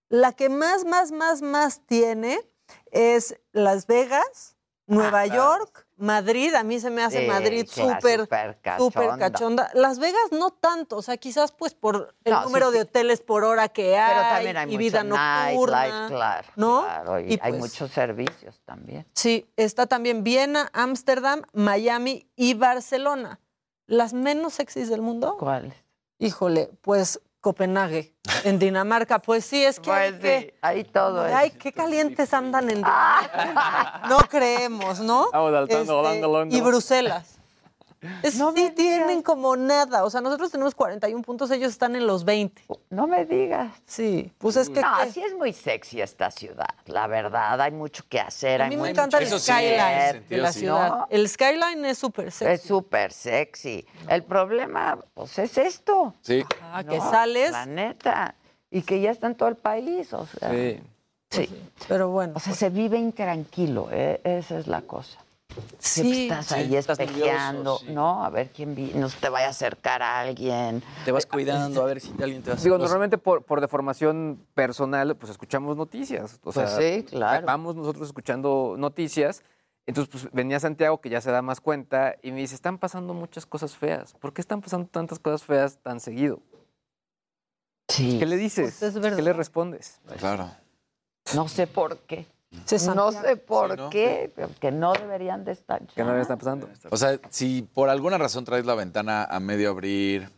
La que más, más, más, más tiene es Las Vegas, Nueva Ah, York, Madrid. A mí se me hace Sí, Madrid súper, súper cachonda. cachonda. Las Vegas no tanto, o sea, quizás pues por el No, sí, número de hoteles por hora que hay, Pero también hay y vida nocturna. nightlife, claro. ¿no? claro, y, Y hay pues- muchos servicios también. Sí, está también Viena, Ámsterdam, Miami y Barcelona. ¿Las menos sexys del mundo? ¿Cuáles? Híjole, pues Copenhague, en Dinamarca. Pues sí, es que hay Pues que- ahí todo es. Ay, qué calientes andan en Dinamarca. No creemos, ¿no? Este, y Bruselas. Es- sí tienen como nada. O sea, nosotros tenemos 41 puntos, ellos están en los 20. No me digas. Sí, pues es que... No, ¿qué? sí es muy sexy esta ciudad, la verdad. Hay mucho que hacer. A hay mí me mucho encanta el skyline de la sí. ciudad. ¿no? El skyline es súper Es sexy. súper sexy. El problema, pues, es esto. Sí. Ah, que ¿no? sales. La neta. Y que ya está en todo el país, o sea. Sí. Sí. Pero bueno. O sea, se vive intranquilo, ¿eh? esa es la cosa. Siempre Sí. estás Sí, ahí estás espejeando, nervioso, sí. ¿no? A ver quién vi, no se te vaya a acercar a alguien. Te vas cuidando a ver si alguien te va a hacer Digo, normalmente por, por deformación personal, pues escuchamos noticias. O Pues sea, sí, claro. Vamos nosotros escuchando noticias. Entonces, pues venía Santiago, que ya se da más cuenta, y me dice, están pasando muchas cosas feas. ¿Por qué están pasando tantas cosas feas tan seguido? Sí. ¿Qué le dices? Pues. ¿Qué le respondes? Claro. No sé por qué. Se No sé por Sí, ¿no? qué, pero que no deberían de estar. ¿Qué no ya. está pasando? O sea, si por alguna razón traes la ventana a medio abrir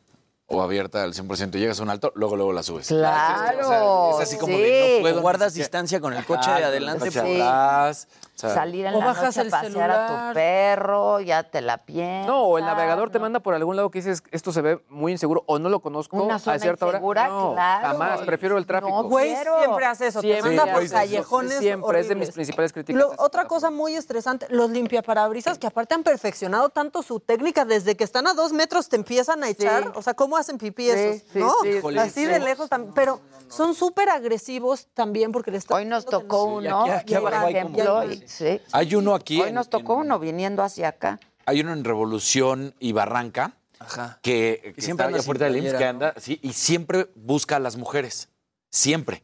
o abierta al 100% y llegas a un alto, luego luego la subes. Claro, es así como sí. de no puedo. O guardas distancia con el coche Ajá, de adelante. Sí. atrás. O sea, Salir en O la bajas noche a el pasear a tu perro, ya te la piensas. No, o el navegador te ¿no? manda por algún lado que dices, esto se ve muy inseguro, o no lo conozco Una a zona cierta hora. insegura, No, claro. jamás, prefiero el tráfico. No, Güey, siempre hace eso. Siempre, te manda por callejones Siempre, es de mis principales críticas. ese otra cosa muy estresante, los limpiaparabrisas que aparte han perfeccionado tanto su técnica, desde que están a dos metros te empiezan a echar, o sea, ¿cómo hacen pipí Sí, esos? sí, ¿No? sí, Híjole, Así sí. de lejos también, pero son súper agresivos también porque les están Hoy nos tocó no- uno, aquí- aquí por abajo hay como- ejemplo, y- sí. Hay uno aquí. Hoy en- nos tocó en- uno viniendo hacia acá. Hay uno en Revolución y Barranca Ajá. que, siempre está anda allá sin del IMSS, que anda, sí, y siempre busca a las mujeres, siempre.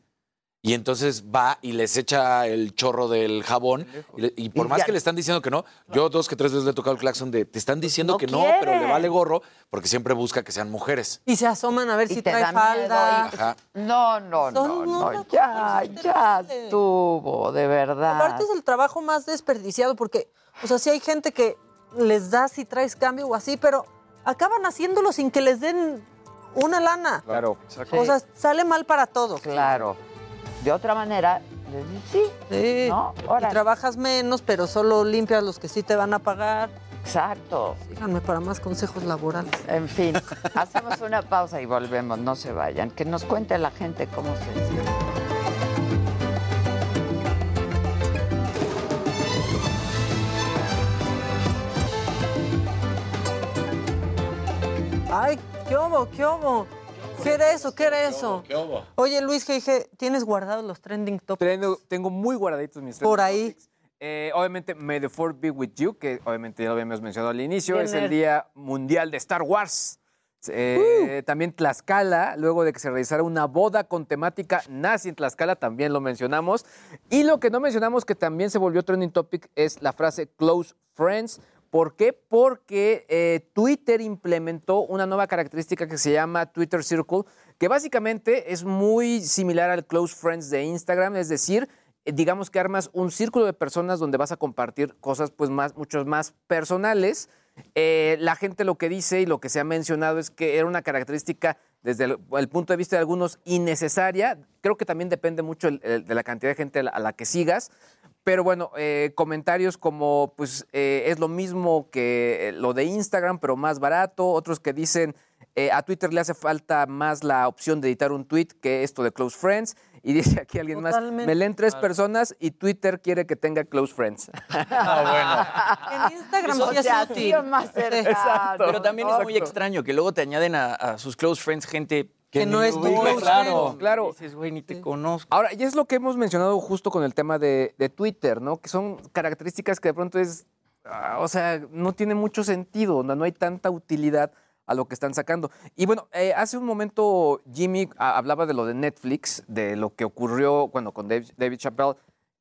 Y entonces va y les echa el chorro del jabón. Y, le- y por Y más ya- que le están diciendo que no, yo dos que tres veces le he tocado el claxon de, te están diciendo no que no, pero le vale gorro, porque siempre busca que sean mujeres. Y se asoman a ver Y si te trae falda. Ajá. No, no, no, no, ya, ya estuvo, de verdad. Aparte es el trabajo más desperdiciado porque, o sea, si hay gente que les da si traes cambio o así, pero acaban haciéndolo sin que les den una lana. Claro. O sea, sale mal para todos. Claro. De otra manera, sí, Sí. ¿no? Y Órale. trabajas menos, pero solo limpias los que sí te van a pagar. Exacto. Síganme para más consejos laborales. En fin, hacemos una pausa y volvemos, no se vayan. Que nos cuente la gente cómo se siente. Ay, ¿qué hubo? ¿Qué hubo? ¿Qué era eso? ¿Qué era eso? Oye, Luis G.G., ¿tienes guardados los trending topics? Tengo, tengo muy guardaditos mis Por trending ahí. topics. Eh, obviamente, May the Fourth be with you, que obviamente ya lo habíamos mencionado al inicio, Bien, es el nerd. Día Mundial de Star Wars. Eh, También Tlaxcala, luego de que se realizara una boda con temática nazi en Tlaxcala, también lo mencionamos. Y lo que no mencionamos, que también se volvió trending topic, es la frase close friends. ¿Por qué? Porque eh, Twitter implementó una nueva característica que se llama Twitter Circle, que básicamente es muy similar al close friends de Instagram, es decir, eh, digamos que armas un círculo de personas donde vas a compartir cosas pues más, muchos más personales. Eh, la gente lo que dice y lo que se ha mencionado es que era una característica desde el, punto de vista de algunos innecesaria. Creo que también depende mucho de la cantidad de gente a la que sigas. Pero bueno, eh, comentarios como, pues eh, es lo mismo que eh, lo de Instagram, pero más barato. Otros que dicen, eh, a Twitter le hace falta más la opción de editar un tweet que esto de Close Friends. Y dice aquí alguien más, me leen tres personas y Twitter quiere que tenga Close Friends. En Instagram sí es útil. más cercano, Pero también es muy extraño que luego te añaden a, a sus close friends gente Que no es tu claro. Claro. Dices, güey, ni te conozco. Ahora, y es lo que hemos mencionado justo con el tema de, de Twitter, ¿no? Que son características que de pronto es, ah, o sea, no tiene mucho sentido, no, no hay tanta utilidad a lo que están sacando. Y bueno, eh, hace un momento Jimmy ah, hablaba de lo de Netflix, de lo que ocurrió, bueno, con Dave- David Chappelle,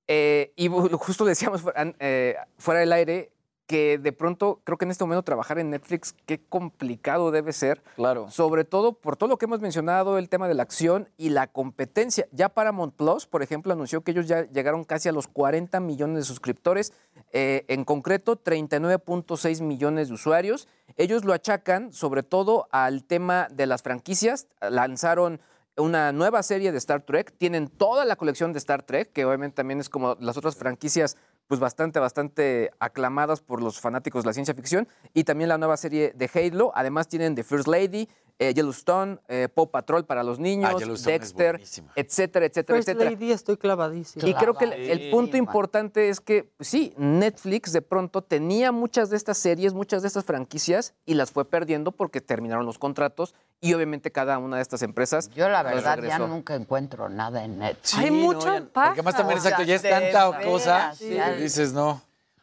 eh, y justo decíamos fuera, eh, fuera del aire que de pronto creo que en este momento trabajar en Netflix, qué complicado debe ser. Claro. Sobre todo por todo lo que hemos mencionado, el tema de la acción y la competencia. Ya Paramount Plus, por ejemplo, anunció que ellos ya llegaron casi a los 40 millones de suscriptores, eh, en concreto 39.6 millones de usuarios. Ellos lo achacan sobre todo al tema de las franquicias. Lanzaron una nueva serie de Star Trek, tienen toda la colección de Star Trek, que obviamente también es como las otras franquicias pues bastante, bastante aclamadas por los fanáticos de la ciencia ficción, y también la nueva serie de Halo, además tienen The First Lady, eh, Yellowstone, eh, Paw Patrol para los niños, Ah, es Dexter, buenísima. etcétera, etcétera, First etcétera. Lady estoy clavadísima. Y creo que el, el punto importante es que, pues sí, Netflix de pronto tenía muchas de estas series, muchas de estas franquicias y las fue perdiendo porque terminaron los contratos y obviamente cada una de estas empresas. Yo la verdad ya nunca encuentro nada en Netflix. Hay mucha Porque más también, O sea, exacto, ya es tanta veras, cosa sí. que dices, no.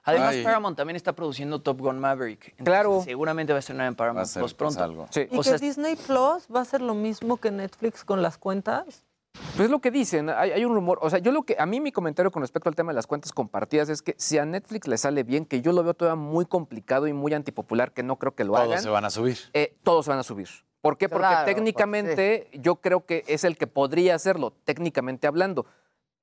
Además, Ay. Paramount también está produciendo Top Gun Maverick. Entonces, Claro. Seguramente va a estrenar en Va a Paramount ser Plus pues, pronto. algo. Sí. ¿Y O que sea, Disney Plus va a ser lo mismo que Netflix con las cuentas? Pues es lo que dicen, hay, hay un rumor. O sea, yo lo que, a mí mi comentario con respecto al tema de las cuentas compartidas es que si a Netflix le sale bien, que yo lo veo todavía muy complicado y muy antipopular, que no creo que lo Todos hagan. se van a subir. eh, todos se van a subir. ¿Por qué? Porque Claro, pues, técnicamente yo creo que es el que podría hacerlo, técnicamente hablando.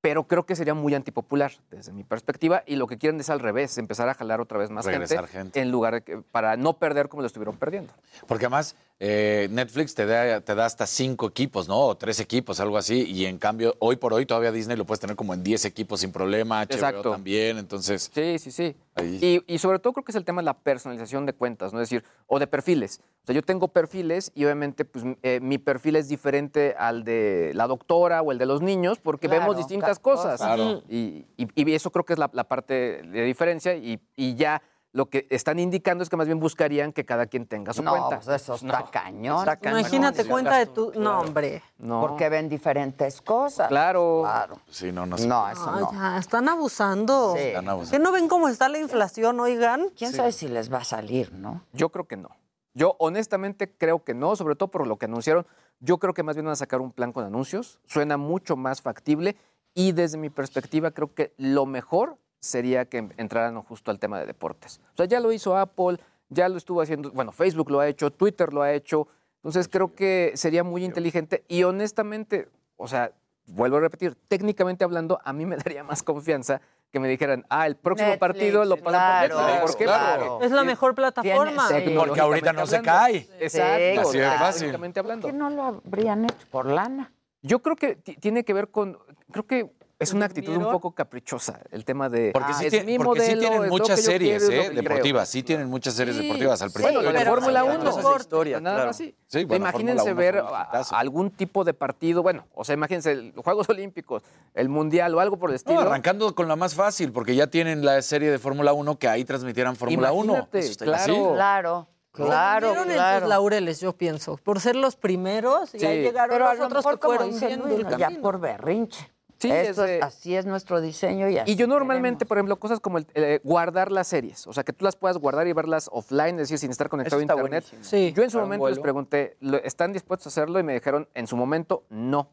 Pero creo que sería muy antipopular desde mi perspectiva y lo que quieren es al revés, empezar a jalar otra vez más gente, en lugar de que, para no perder como lo estuvieron perdiendo. Porque además eh, Netflix te da, te da hasta cinco equipos, ¿no? O tres equipos, algo así. Y en cambio, hoy por hoy todavía Disney lo puedes tener como en 10 equipos sin problema. HBO Exacto. también. Entonces, Sí, sí, sí. Y, y sobre todo creo que es el tema de la personalización de cuentas, ¿no? Es decir, o de perfiles. O sea, yo tengo perfiles y obviamente pues, eh, mi perfil es diferente al de la doctora o el de los niños porque Claro, vemos distintas cosas. cosas. Claro. Y, y- y eso creo que es la, la parte de diferencia y, y ya lo que están indicando es que más bien buscarían que cada quien tenga su No, cuenta. pues eso está cañón. Está cañón. Imagínate, cuenta de tu... No, hombre. No. Porque ven diferentes cosas. Claro. Claro. sí, no, no sé. No, eso no. ya, están abusando. Sí. Están abusando. ¿Qué no ven cómo está la inflación, oigan? ¿Quién sabe si les va a salir, no? Yo creo que no. Yo honestamente creo que no, sobre todo por lo que anunciaron. Yo creo que más bien van a sacar un plan con anuncios. Suena mucho más factible y desde mi perspectiva creo que lo mejor sería que entraran justo al tema de deportes. O sea, ya lo hizo Apple, ya lo estuvo haciendo, bueno, Facebook lo ha hecho, Twitter lo ha hecho. Entonces creo que sería muy inteligente y honestamente, o sea, vuelvo a repetir, técnicamente hablando, a mí me daría más confianza que me dijeran, ah, el próximo Netflix, partido lo pasan por Netflix. ¿Por qué? claro. Porque- Es la mejor plataforma. Sí. Porque ahorita no se hablando. cae. Exacto. Así de fácil. hablando. ¿Por qué no lo habrían hecho por lana? Yo creo que ti- tiene que ver con, creo que es una actitud un poco caprichosa el tema de Porque, ah, sí, es mi porque sí tienen es muchas series quiero, eh, deportivas. Sí tienen muchas series Sí, deportivas al principio. Bueno, la Fórmula sí, 1. otras de historia, nada claro. más sí. Sí, bueno, imagínense ver algún tipo de partido, bueno, o sea, imagínense los Juegos Olímpicos, el Mundial o algo por el No, estilo. arrancando con la más fácil, porque ya tienen la serie de Fórmula 1 que ahí transmitieran Fórmula 1. Imagínate, Eso está- claro. Claro, Se claro, en sus laureles, yo pienso, por ser los primeros y Sí. ahí llegaron Pero a los lo otros que fueron el ya por berrinche. Sí, Esto es de- es- así es nuestro diseño y así Y yo normalmente, queremos. por ejemplo, cosas como el, eh, guardar las series, o sea, que tú las puedas guardar y verlas offline, es decir, sin estar conectado a está internet. Sí. Yo en su momento les pregunté, ¿lo- ¿están dispuestos a hacerlo? Y me dijeron, en su momento, no.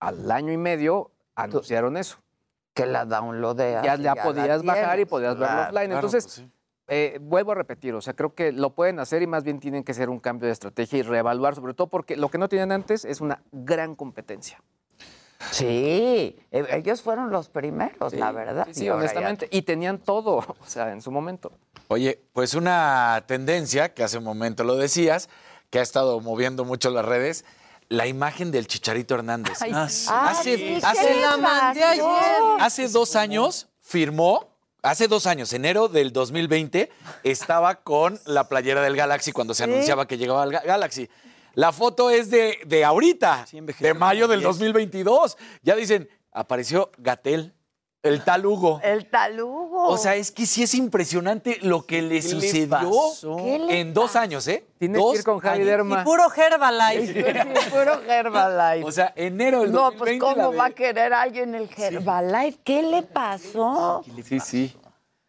Al año y medio anunciaron eso. que la downloadeas. Ya, y ya la podías bajar y podías verlo Claro. offline. Claro, Entonces, pues sí. eh, vuelvo a repetir, o sea, creo que lo pueden hacer y más bien tienen que ser un cambio de estrategia y reevaluar, sobre todo porque lo que no tenían antes es una gran competencia. Sí, eh, ellos fueron los primeros, la verdad. Sí, sí, Y ahora ya- honestamente. Y tenían todo, o sea, en su momento. Oye, pues una tendencia, que hace un momento lo decías, que ha estado moviendo mucho las redes, la imagen del Chicharito Hernández. Ay, Ah, sí. Hace- sí, hace- ¿qué Se la mandé pasó? ayer. Hace dos años firmó, hace dos años, enero del 2020, estaba con la playera del Galaxy cuando se anunciaba que llegaba al Ga- Galaxy. La foto es de, de ahorita, Sí, de mayo del 10. 2022. Ya dicen, apareció Gatel, el tal Hugo. El talugo. O sea, es que sí es impresionante lo que le ¿Qué le sucedió le en dos años, ¿eh? Tiene que ir con Javi. Derma. Y puro Herbalife. Sí, puro Herbalife. O sea, enero del no, 2020. pues ¿cómo va a querer alguien el Herbalife? ¿Qué le pasó? Sí, sí.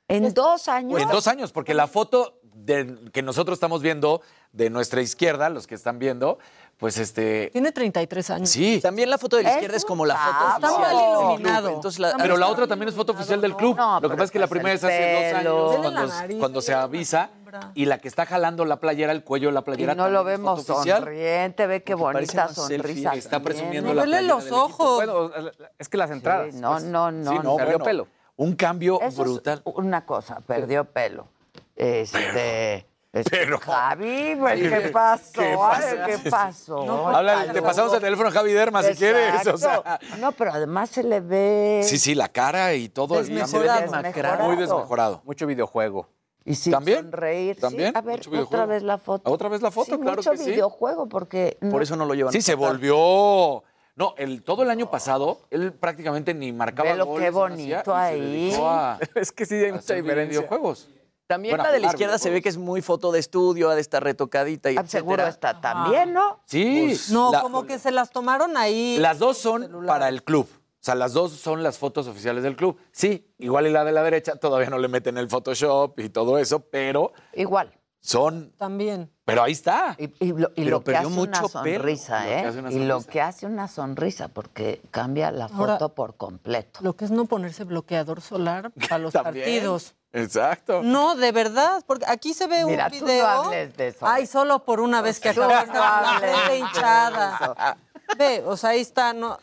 En dos años. En dos años, porque la foto de- que nosotros estamos viendo de nuestra izquierda, los que están viendo, pues este. Tiene 33 años. Sí. También la foto de la izquierda es como la foto oficial. Está mal iluminado. Entonces la- Pero la otra también es foto oficial del club. No, Lo que pasa es que la primera es hace dos años, cuando, la nariz, cuando se la avisa, y la que está jalando la playera, el cuello de la Y playera. no lo vemos sonriente, ve qué bonita sonrisa. Está presumiendo No, la vele playera los ojos. Bueno, es que las entradas. Sí, no, pues, no, no, Sí, no, perdió bueno, pelo. Un cambio Eso brutal. es una cosa, perdió pelo. Este. Pero- Javi, güey, ¿qué, ¿Qué pasó? pasa? Ay, ¿Qué pasó? Habla, te pasamos el teléfono a Javi Derma si quieres. O sea, Exacto. No, pero además se le ve. sí, sí, la cara y todo. Desmejorado. de- Desmejorado. Muy desmejorado. Mucho videojuego. Y sin ¿También? sonreír. Sí, ¿También? A ver, Mucho otra vez la foto. ¿Otra vez la foto? Sí, Claro mucho que sí. videojuego porque... Por eso no lo llevan. Sí, se volvió. No, el, todo el año pasado, él prácticamente ni marcaba Velo goles, qué ni bonito hacía, ahí. a- Es que sí hay mucha diferencia. videojuegos. También Bueno, la de la izquierda se ve que es muy foto de estudio, ha de estar retocadita y Ah, Seguro etcétera. está también, ¿no? Sí. Pues, No, la- como que se las tomaron ahí. Las dos son para el club. O sea, las dos son las fotos oficiales del club. Sí, igual y la de la derecha todavía no le meten el Photoshop y todo eso, pero Igual, son. También. Pero ahí está. Y, y lo, y lo que perdió hace mucho una sonrisa, ¿eh? una Y lo que hace una sonrisa, porque cambia la foto Ahora- por completo. Lo que es no ponerse bloqueador solar para los partidos. Exacto. No, de verdad, porque aquí se ve Mira, un tú no video. hables de eso. Ay, solo por una vez que acabo de estar de hinchada. Ve, o sea, ahí está, no.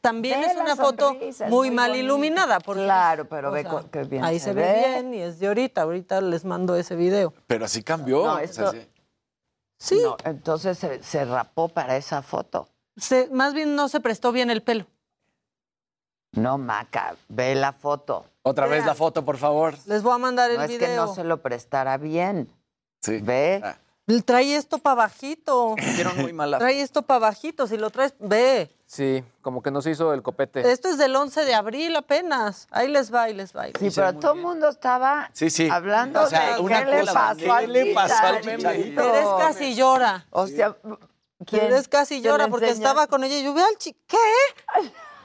También Ve es una foto sonrisa, muy, muy mal iluminada. porque- Claro, pero ve sea, qué bien Ahí se se, ve ve. bien y es de ahorita. Ahorita les mando ese video. Pero así cambió. No, o sea, esto- sí. Sí, No, entonces se, se rapó para esa foto. se- más bien no se prestó bien el pelo. No, Maca, ve la foto. Otra vez la foto, por favor. Les voy a mandar el No es video. que no se lo prestara bien. Sí. Ve. Ah. Trae esto para bajito. Hicieron muy mala. Trae esto para bajito. Si lo traes, ve. Sí, como que nos hizo el copete. Esto es del 11 de abril apenas. Ahí les va, ahí les va. ahí les Sí, pero todo el mundo estaba Sí, sí. hablando O sea, de una qué le pasó ¿qué le pasó al Chicharito? Terés casi llora. O sea, ¿quién? Terés casi ¿Se llora porque enseña? estaba con ella y yo, ve al chi... ¿Qué?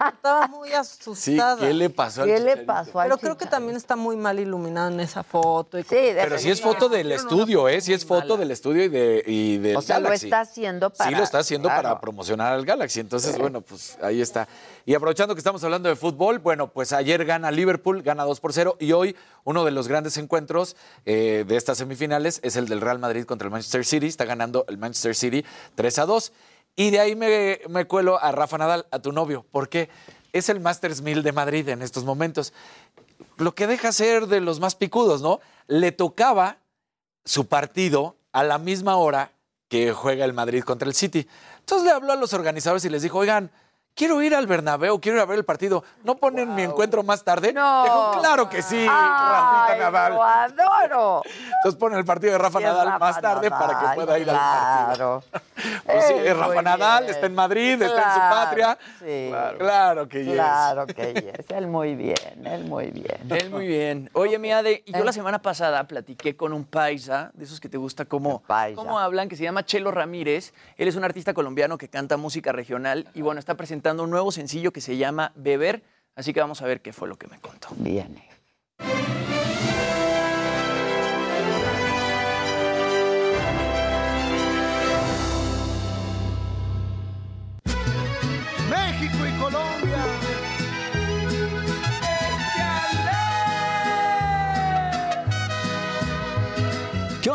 Estaba muy asustada. ¿qué le pasó al ¿Qué le pasó al Pero creo que también está muy mal iluminada en esa foto. y- Pero sí es foto del estudio, ¿eh? Sí es foto del estudio y, de, y del O sea, lo Galaxy. está haciendo para- Sí, lo está haciendo claro. para promocionar al Galaxy. Entonces, bueno, pues ahí está. Y aprovechando que estamos hablando de fútbol, bueno, pues ayer gana Liverpool, gana 2 por 0. Y hoy uno de los grandes encuentros eh, de estas semifinales es el del Real Madrid contra el Manchester City. Está ganando el Manchester City 3 a 2. Y de ahí me, me cuelo a Rafa Nadal, a tu novio. porque Es el Masters 1000 de Madrid en estos momentos. Lo que deja ser de los más picudos, ¿no? Le tocaba su partido a la misma hora que juega el Madrid contra el City. Entonces le habló a los organizadores y les dijo, oigan, quiero ir al Bernabéu, quiero ir a ver el partido. ¿No ponen mi encuentro más tarde? No. Dijo, claro que sí, Rafita Nadal. Lo adoro. Entonces ponen el partido de Rafa Sí, Nadal Rafa más tarde para que pueda ir al partido. Claro. Pues sí, es Rafa muy Nadal, bien. está en Madrid, está en su Claro, patria. Sí. Claro, que yes. Claro que yes. Él muy bien, él muy bien. Él muy bien. Oye, mi Ade, y yo la semana pasada platiqué con un paisa, de esos que te gusta cómo, cómo hablan, que se llama Chelo Ramírez. Él es un artista colombiano que canta música regional y bueno, está presentando un nuevo sencillo que se llama Beber. Así que vamos a ver qué fue lo que me contó. Bien. México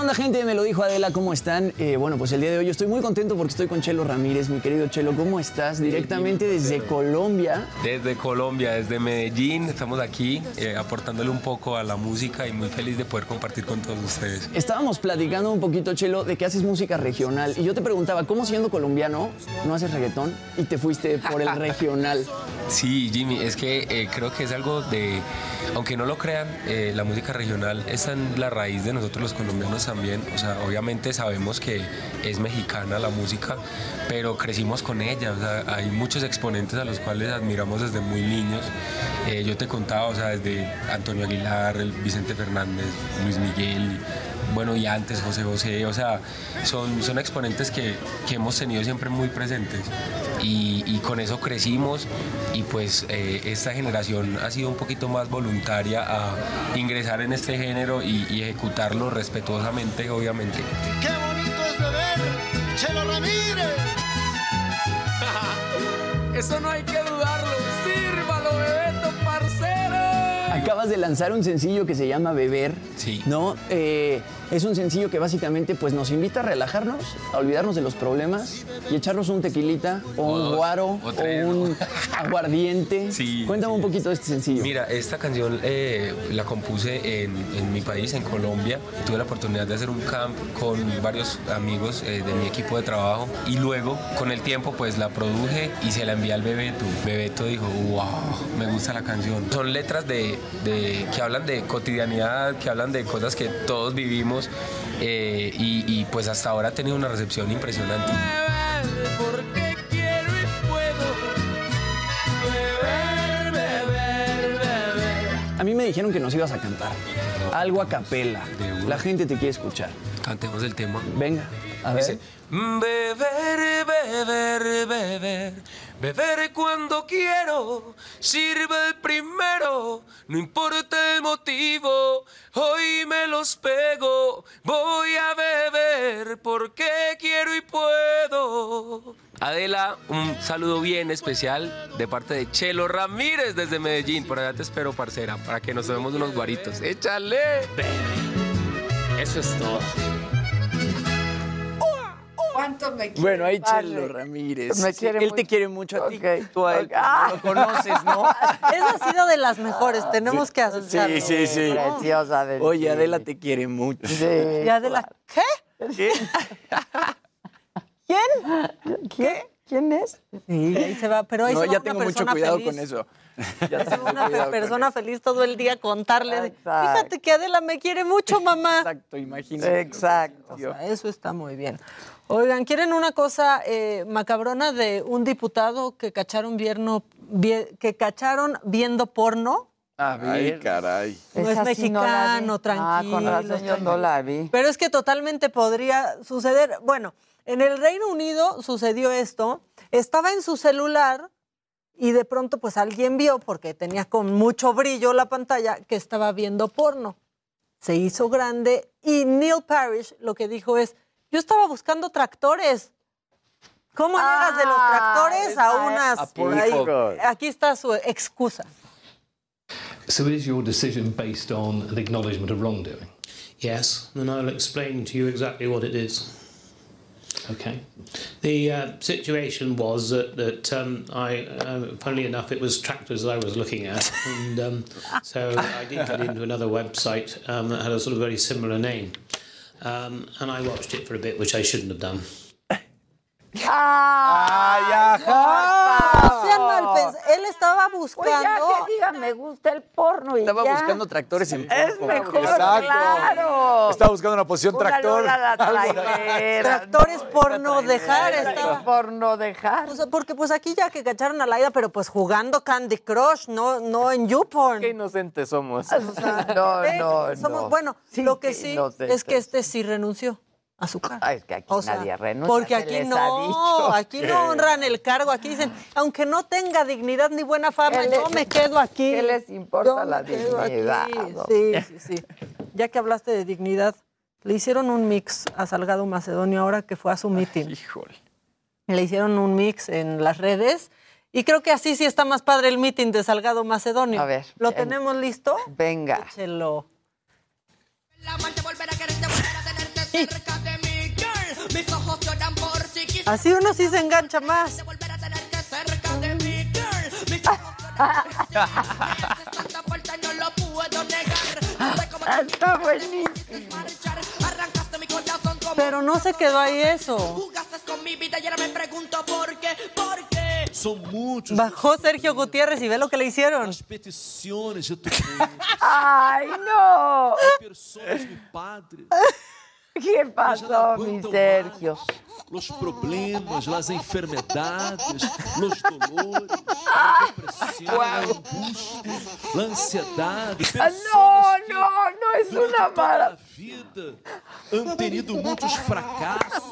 onda, gente? Me lo dijo Adela, ¿cómo están? Eh, bueno, pues el día de hoy estoy muy contento porque estoy con Chelo Ramírez. Mi querido Chelo, ¿cómo estás? Directamente desde Colombia. Desde Colombia, desde Medellín, estamos aquí eh, aportándole un poco a la música y muy feliz de poder compartir con todos ustedes. Estábamos platicando un poquito, Chelo, de que haces música regional. Y yo te preguntaba, ¿cómo siendo colombiano no haces reggaetón y te fuiste por el regional? Sí, Jimmy, es que eh, creo que es algo de, aunque no lo crean, la música regional está en la raíz de nosotros los colombianos O sea, obviamente sabemos que es mexicana la música, pero crecimos con ella. O sea, hay muchos exponentes a los cuales admiramos desde muy niños. Eh, yo te contaba, o sea, desde Antonio Aguilar, Vicente Fernández, Luis Miguel, bueno, y antes José José, o sea, son, son exponentes que, que hemos tenido siempre muy presentes y, y con eso crecimos y pues eh, esta generación ha sido un poquito más voluntaria a ingresar en este género y, y ejecutarlo respetuosamente, obviamente. Qué bonito es beber, Chelo Ramírez. Eso no hay que dudarlo. Acabas de lanzar un sencillo que se llama Beber. Sí. ¿No? Eh, es un sencillo que básicamente pues, nos invita a relajarnos, a olvidarnos de los problemas y echarnos un tequilita o, O un guaro o un aguardiente. Sí, Cuéntame un poquito de este sencillo. Mira, esta canción eh, la compuse en, en mi país, en Colombia. Tuve la oportunidad de hacer un camp con varios amigos eh, de mi equipo de trabajo y luego, con el tiempo, pues la produje y se la envié al Bebeto. Bebeto dijo, wow, me gusta la canción. Son letras de, de- que hablan de cotidianidad, que hablan de cosas que todos vivimos eh, y, y, pues hasta ahora ha tenido una recepción impresionante. Porque quiero y puedo beber, beber, beber. A mí me dijeron que nos ibas a cantar. Algo a capela. La gente te quiere escuchar. Cantemos el tema. Venga, a ver. Dice, Beber, beber, beber, beber cuando quiero, sirve el primero, no importa el motivo, hoy me los pego, voy a beber porque quiero y puedo. Adela, un saludo bien especial de parte de Chelo Ramírez desde Medellín. Por allá te espero, parcera, para que nos tomemos unos guaritos. ¡Échale! Eso es todo. ¿Cuánto me quiere? Bueno, ahí padre? Chelo Ramírez. Me Sí, quiere él mucho. te quiere mucho a ti. Tú a él lo conoces, ¿no? Esa ha sido de las mejores, tenemos que aceptarlo. Sí, sí, sí. Preciosa del Oye, Chile. Adela te quiere mucho. Y Adela, ¿qué? ¿Qué? ¿Quién? ¿Qué? ¿Quién es? Sí, ahí se va, pero ahí No, se va ya una tengo mucho cuidado feliz. con eso. Ya va una persona feliz todo el día contarle. de. Fíjate que Adela me quiere mucho, mamá. Exacto, imagínate. Exacto. O sea, eso está muy bien. Oigan, ¿quieren una cosa eh, macabrona de un diputado que cacharon, vierno, vie- que cacharon viendo porno? A Ay, caray. No es sí no mexicano, tranquilo. Ah, con razón yo no la vi. Pero es que totalmente podría suceder. Bueno, en el Reino Unido sucedió esto. Estaba en su celular y de pronto pues alguien vio, porque tenía con mucho brillo la pantalla, que estaba viendo porno. Se hizo grande y Neil Parrish lo que dijo es, yo estaba buscando tractores. ¿Cómo llegas de los tractores a unas... A ahí? aquí está su excusa. So is your decision based on an acknowledgement of wrongdoing? Yes, and I'll explain to you exactly what it is. Okay. The uh, situation was that, that um, I, uh, funnily enough, it was tractors that I was looking at, and um, so I did get into another website um, that had a sort of very similar name, um, and I watched it for a bit, which I shouldn't have done. ¡Ay, No sean mal pens- Él estaba buscando... Pues ya que diga, me gusta el porno y Estaba ya. buscando tractores en Es porno. mejor, Exacto. claro. Estaba buscando una posición Una tractor. La. Tractores por no dejar. Estaba. Por no dejar. O sea, porque pues aquí ya que cacharon a Laida, pero pues jugando Candy Crush, no, no en YouPorn. Qué inocentes somos. No, Eh, no, somos- no. Bueno, Sí, lo que sí inocentes. es que este sí renunció a su cargo. Ay, es que aquí O sea, nadie renuncia. Porque se aquí les no, ha dicho. aquí no honran el cargo, aquí dicen, aunque no tenga dignidad ni buena fama, ¿Qué yo les- me quedo aquí. qué les importa Yo la dignidad? Sí, sí, sí. Ya que hablaste de dignidad, le hicieron un mix a Salgado Macedonio ahora que fue a su meeting. Híjole. Le hicieron un mix en las redes y creo que así sí está más padre el meeting de Salgado Macedonio. A ver, ¿Lo en- tenemos listo? Venga. Échelo. Así uno sí se engancha más. Está buenísimo. Pero no se quedó ahí eso. Bajó Sergio Gutiérrez y ve lo que le hicieron. ¡Ay, no! Personas, mi padre. ¿Qué pasó, mi Sergio? Los problemas, las enfermedades, los dolores, a depressão, a angústia, a ansiedade. Ah, Personas No, que no, no es durante una toda mala. A vida han tenido muitos fracassos.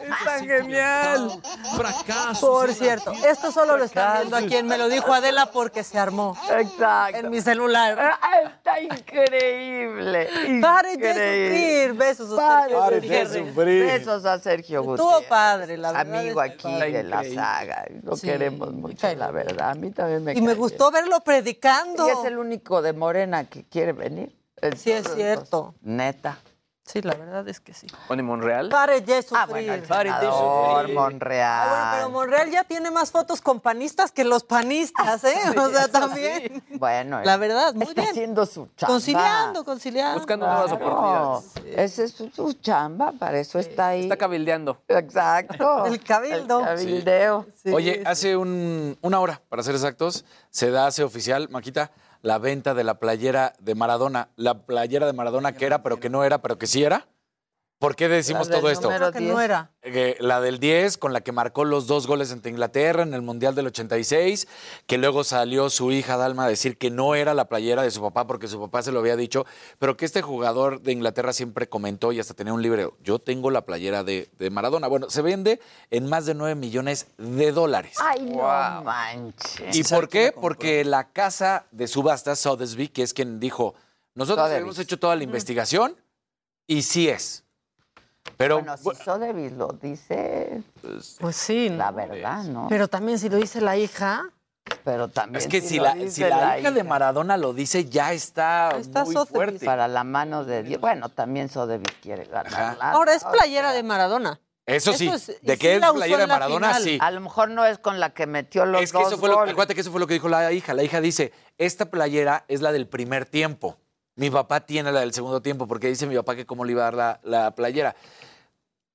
Está genial. Fracasos. Por cierto, esto solo lo están viendo aquí en Me lo dijo Adela porque se armó. Exacto. En mi celular. Ah, Está increíble. Paren de sufrir. Besos a Sergio Paren de Gutiérrez. sufrir. Besos a Sergio Estuvo Gutiérrez. padre, la verdad. Amigo aquí de la saga. Lo Sí, queremos mucho, la verdad. A mí también me Y me gustó verlo predicando. Y es el único de Morena que quiere venir. Sí, es cierto. Neta. Sí, la verdad es que sí. ¿Pone Monreal? Pare de sufrir. Ah, bueno, el Pare de senador sufrir. Monreal. Ah, bueno, pero Monreal ya tiene más fotos con panistas que los panistas, ¿eh? O sea, también. Bueno, La verdad, muy está bien. haciendo su chamba. Conciliando, conciliando. Buscando nuevas oportunidades. Esa es su, su chamba, para eso está ahí. Está cabildeando. Exacto. El cabildo. El cabildeo. Oye, hace un- una hora, para ser exactos, se da, hace oficial, Maquita, la venta de la playera de Maradona. La playera de Maradona que era, pero que no era, pero que sí era. ¿Por qué decimos La del todo esto? no era. Eh, la del 10, con la que marcó los dos goles ante Inglaterra en el Mundial del 86, que luego salió su hija Dalma a decir que no era la playera de su papá porque su papá se lo había dicho, pero que este jugador de Inglaterra siempre comentó y hasta tenía un libro, yo tengo la playera de, de Maradona. Bueno, se vende en más de 9 millones de dólares. Ay, no manches. ¿Y por qué? Porque la casa de subastas, Sotheby's, que es quien dijo, nosotros Sotheby's. hemos hecho toda la investigación y sí es. Pero Bueno, si Sotheby's lo dice, Pues sí. la verdad, ¿no? Pero también si lo dice la hija. Pero también es que si si, lo la, si la hija de Maradona lo dice, ya está, está muy Sotheby's. fuerte. Para la mano de Dios. Bueno, también Sotheby's quiere ganar. la- Ahora es playera de Maradona. Eso sí, Eso es- y de sí que es playera de Maradona, final. sí. A lo mejor no es con la que metió los Es que dos eso fue lo, goles. acuérdate que eso fue lo que dijo la hija. La hija dice, esta playera es la del primer tiempo. Mi papá tiene la del segundo tiempo porque dice mi papá que cómo le iba a dar la, la playera.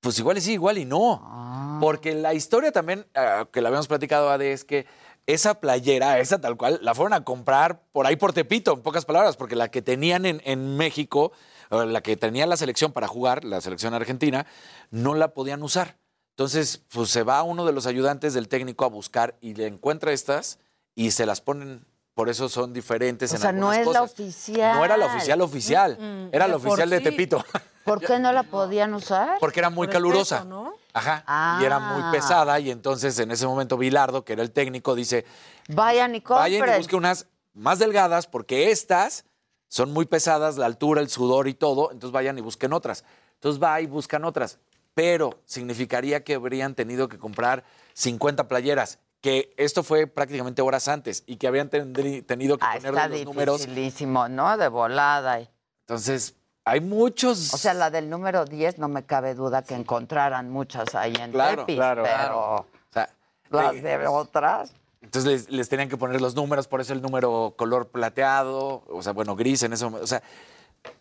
Pues igual y sí, igual y no. Ah. Porque la historia también, ah, que la habíamos platicado, Ade, es que esa playera, esa tal cual, la fueron a comprar por ahí por Tepito, en pocas palabras, porque la que tenían en, en México, la que tenía la selección para jugar, la selección argentina, no la podían usar. Entonces, pues se va uno de los ayudantes del técnico a buscar y le encuentra estas y se las ponen. Por eso son diferentes O en sea, no es la oficial. No era la oficial oficial, Mm, era de la oficial de. Tepito, ¿Por qué no la podían usar? porque era muy Por calurosa. peso, ¿no? Ajá. Y era muy Ah. pesada y entonces en ese momento Bilardo, que era el técnico, dice, Vayan y compren. vayan y busquen unas más delgadas porque estas son muy pesadas, la altura, el sudor y todo, entonces vayan y busquen otras. Entonces va y buscan otras, pero significaría que habrían tenido que comprar 50 playeras, que esto fue prácticamente horas antes y que habían tendrí- tenido que Ah, está los números. dificilísimo, ¿no? De volada. Entonces, hay muchos... O sea, la del número 10 no me cabe duda que encontraran muchas ahí en Claro, Tepis, claro, pero claro. O sea, las de otras... Entonces les, les tenían que poner los números, por eso el número color plateado, o sea, bueno, gris en ese momento. O sea,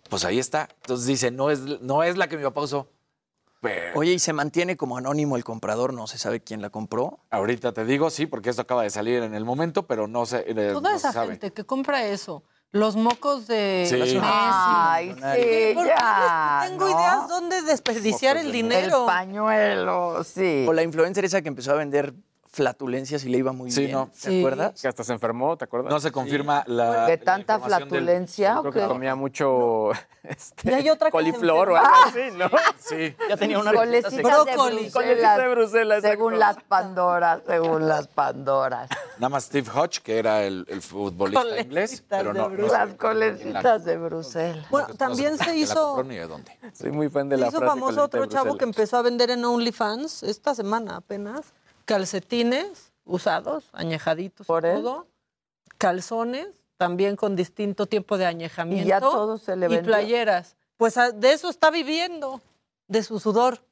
pues ahí está. Entonces dice, no es, no es la que mi papá usó. Pero Oye, ¿y se mantiene como anónimo el comprador? ¿No se sabe quién la compró? ahorita te digo, sí, porque esto acaba de salir en el momento, pero no se, eh, Toda no esa se sabe. gente que compra eso, los mocos de Sí. Messi. Ay, sí, ¿Por qué ya, les tengo ¿no? ideas dónde desperdiciar el dinero. El pañuelo, sí. O la influencer esa que empezó a vender flatulencias y le iba muy Sí, bien. no. ¿Te Sí. acuerdas? Que hasta se enfermó, ¿te acuerdas? No se confirma la. ¿De tanta del- flatulencia Yo o creo que comía mucho este, Y hay otra se coliflor o algo así, ¿no? Sí. Ya tenía una Colecitas de. Bruselas. Colecitas de Bruselas, Según exacto. las Pandoras, según las Pandoras. Nada más Steve Hodge, que era el, el futbolista inglés, pero no. no. Las colecitas de Bruselas. Bueno, no también se hizo, de dónde. Soy muy fan de se la hizo frase famoso otro chavo que empezó a vender en OnlyFans esta semana apenas. Calcetines usados, añejaditos ¿Por él? Calzones, también con distinto tiempo de añejamiento. Y ya todo se le Y playeras. Pues a- de eso está viviendo, de su sudor.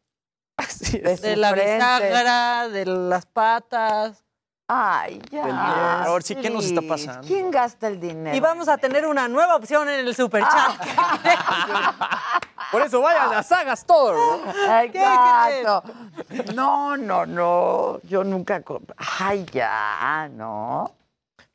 Así De es. De su la frente. bisagra, de las patas. Ay, ya. Ahora sí, ¿qué nos está pasando? ¿Quién gasta el dinero? Y vamos a tener una nueva opción en el superchat. Por eso vayan a Saga Store. ¿no? Exacto. No, no, no. Yo nunca. Ay, ya, ¿no?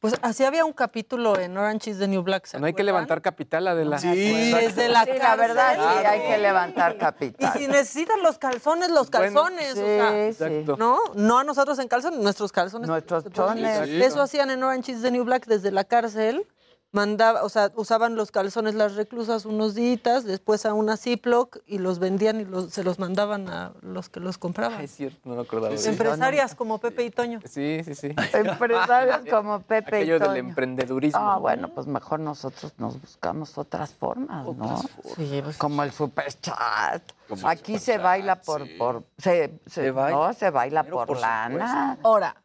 Pues así había un capítulo en Orange is the New Black. ¿se No hay que levantar capital, Adela. Sí, desde la Sí, la cárcel. verdad, sí, hay que levantar Y capital. si necesitan los calzones, los Bueno, calzones. sí, o sea, Exacto. ¿no? No a nosotros en calzones, nuestros calzones. Nuestros ponen- chones. Eso hacían en Orange is the New Black desde la cárcel. Mandaba, o sea, usaban los calzones las reclusas unos días, después a una Ziploc y los vendían y los- se los mandaban a los que los compraban. Es cierto, no me acordaba. Sí, Empresarias como Pepe y Toño. Sí, sí, sí. Empresarios como Pepe Aquello y del Toño. emprendedurismo. Ah, bueno, pues mejor nosotros nos buscamos otras formas, ¿no? Sí, pues, Como el superchat. Como el Aquí se superchat, baila por, sí. por se, se- ¿Se baila? no, se baila por, por lana. Ahora,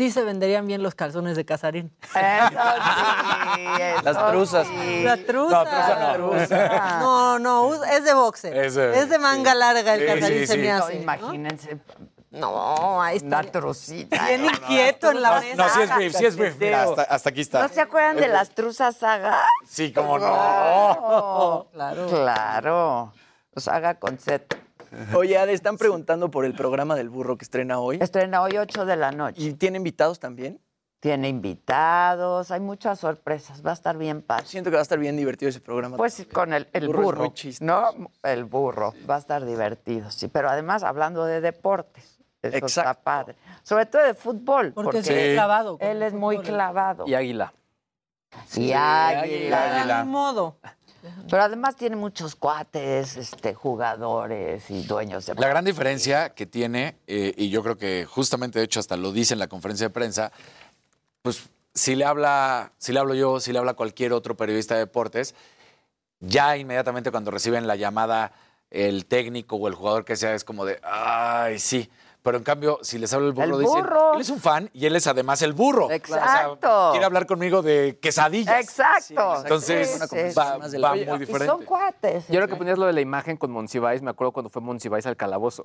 sí se venderían bien los calzones de Casarín. Eso sí, eso Las truzas. sí. La truza. No, truza no. No, no, es de boxer. Es Es de- manga larga el Sí, Casarín sí, se me hace. ¿no? imagínense No, ahí está. una trucita. Bien inquieto en la No, mesa. no, sí es brief, sí es brief. Mira, hasta, hasta aquí está. ¿No se acuerdan de las truzas saga? Sí, cómo no. Oh, Claro. claro. Saga con Z. Oye, Ade, están preguntando por el programa del burro que estrena hoy. Estrena hoy 8 de la noche. ¿Y tiene invitados también? Tiene invitados, hay muchas sorpresas, va a estar bien padre. Siento que va a estar bien divertido ese programa. Pues con el, el burro es muy. ¿no? El burro, va a estar divertido, sí. Pero además hablando de deportes, eso está Exacto. padre. Sobre todo de fútbol, Porque porque, es clavado. él es muy clavado. Y Águila. Y águila. águila. Ni modo. Pero además tiene muchos cuates, este, jugadores y dueños de... La gran diferencia que tiene, eh, y yo creo que justamente de hecho hasta lo dice en la conferencia de prensa, pues si le habla, si le hablo yo, si le habla cualquier otro periodista de deportes, ya inmediatamente cuando reciben la llamada el técnico o el jugador que sea es como de, ay, sí. Pero en cambio, si les habla el burro, El dicen, burro. él es un fan y él es además el burro. Exacto. quiere hablar conmigo de quesadillas. Exacto. Entonces, Sí, sí, sí. va, va muy Y diferente. son cuates. Yo creo que ponías lo de la imagen con Monsiváis, me acuerdo cuando fue Monsiváis al calabozo.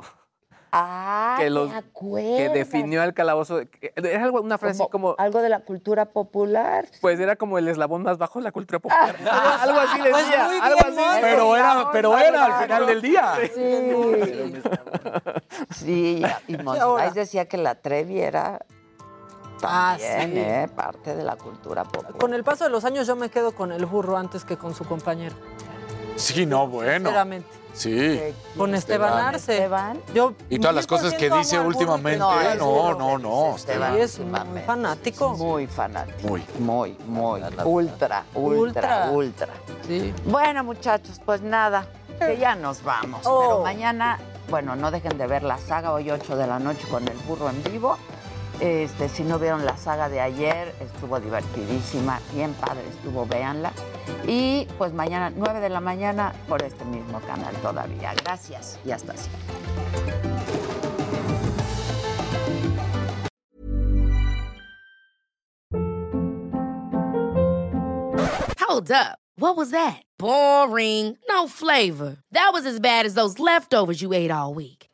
Ah, que ¿te los-? Que definió al calabozo. que- Era algo- una frase así como. Algo de la cultura popular. Pues era como el eslabón más bajo de la cultura popular. algo así Pues decía. muy algo así. Mon. Pero era, pero era al final del día. Sí. Sí, y Monsiváis decía que la Trevi era Ah, también, sí. ¿eh? parte de la cultura popular. Con el paso de los años yo me quedo con el burro antes que con su compañero. Sí, no, bueno. Sinceramente. Sí. Con Esteban Arce. Esteban. Yo Y todas las cosas que 100% dice últimamente, no, no, no. Esteban. Es muy fanático. Muy fanático. Muy. Muy, muy. Ultra, ultra, Ultra. ultra. Sí. Bueno, muchachos, pues nada, que ya nos vamos. Oh. Pero mañana bueno, no dejen de ver la saga hoy 8 de la noche con el burro en vivo. Este, si no vieron la saga de ayer, estuvo divertidísima, bien padre estuvo, véanla. Y pues mañana 9 de la mañana por este mismo canal todavía. Gracias y hasta siempre. Hold up. What was that? Boring. No flavor. That was as bad as those leftovers you ate all week.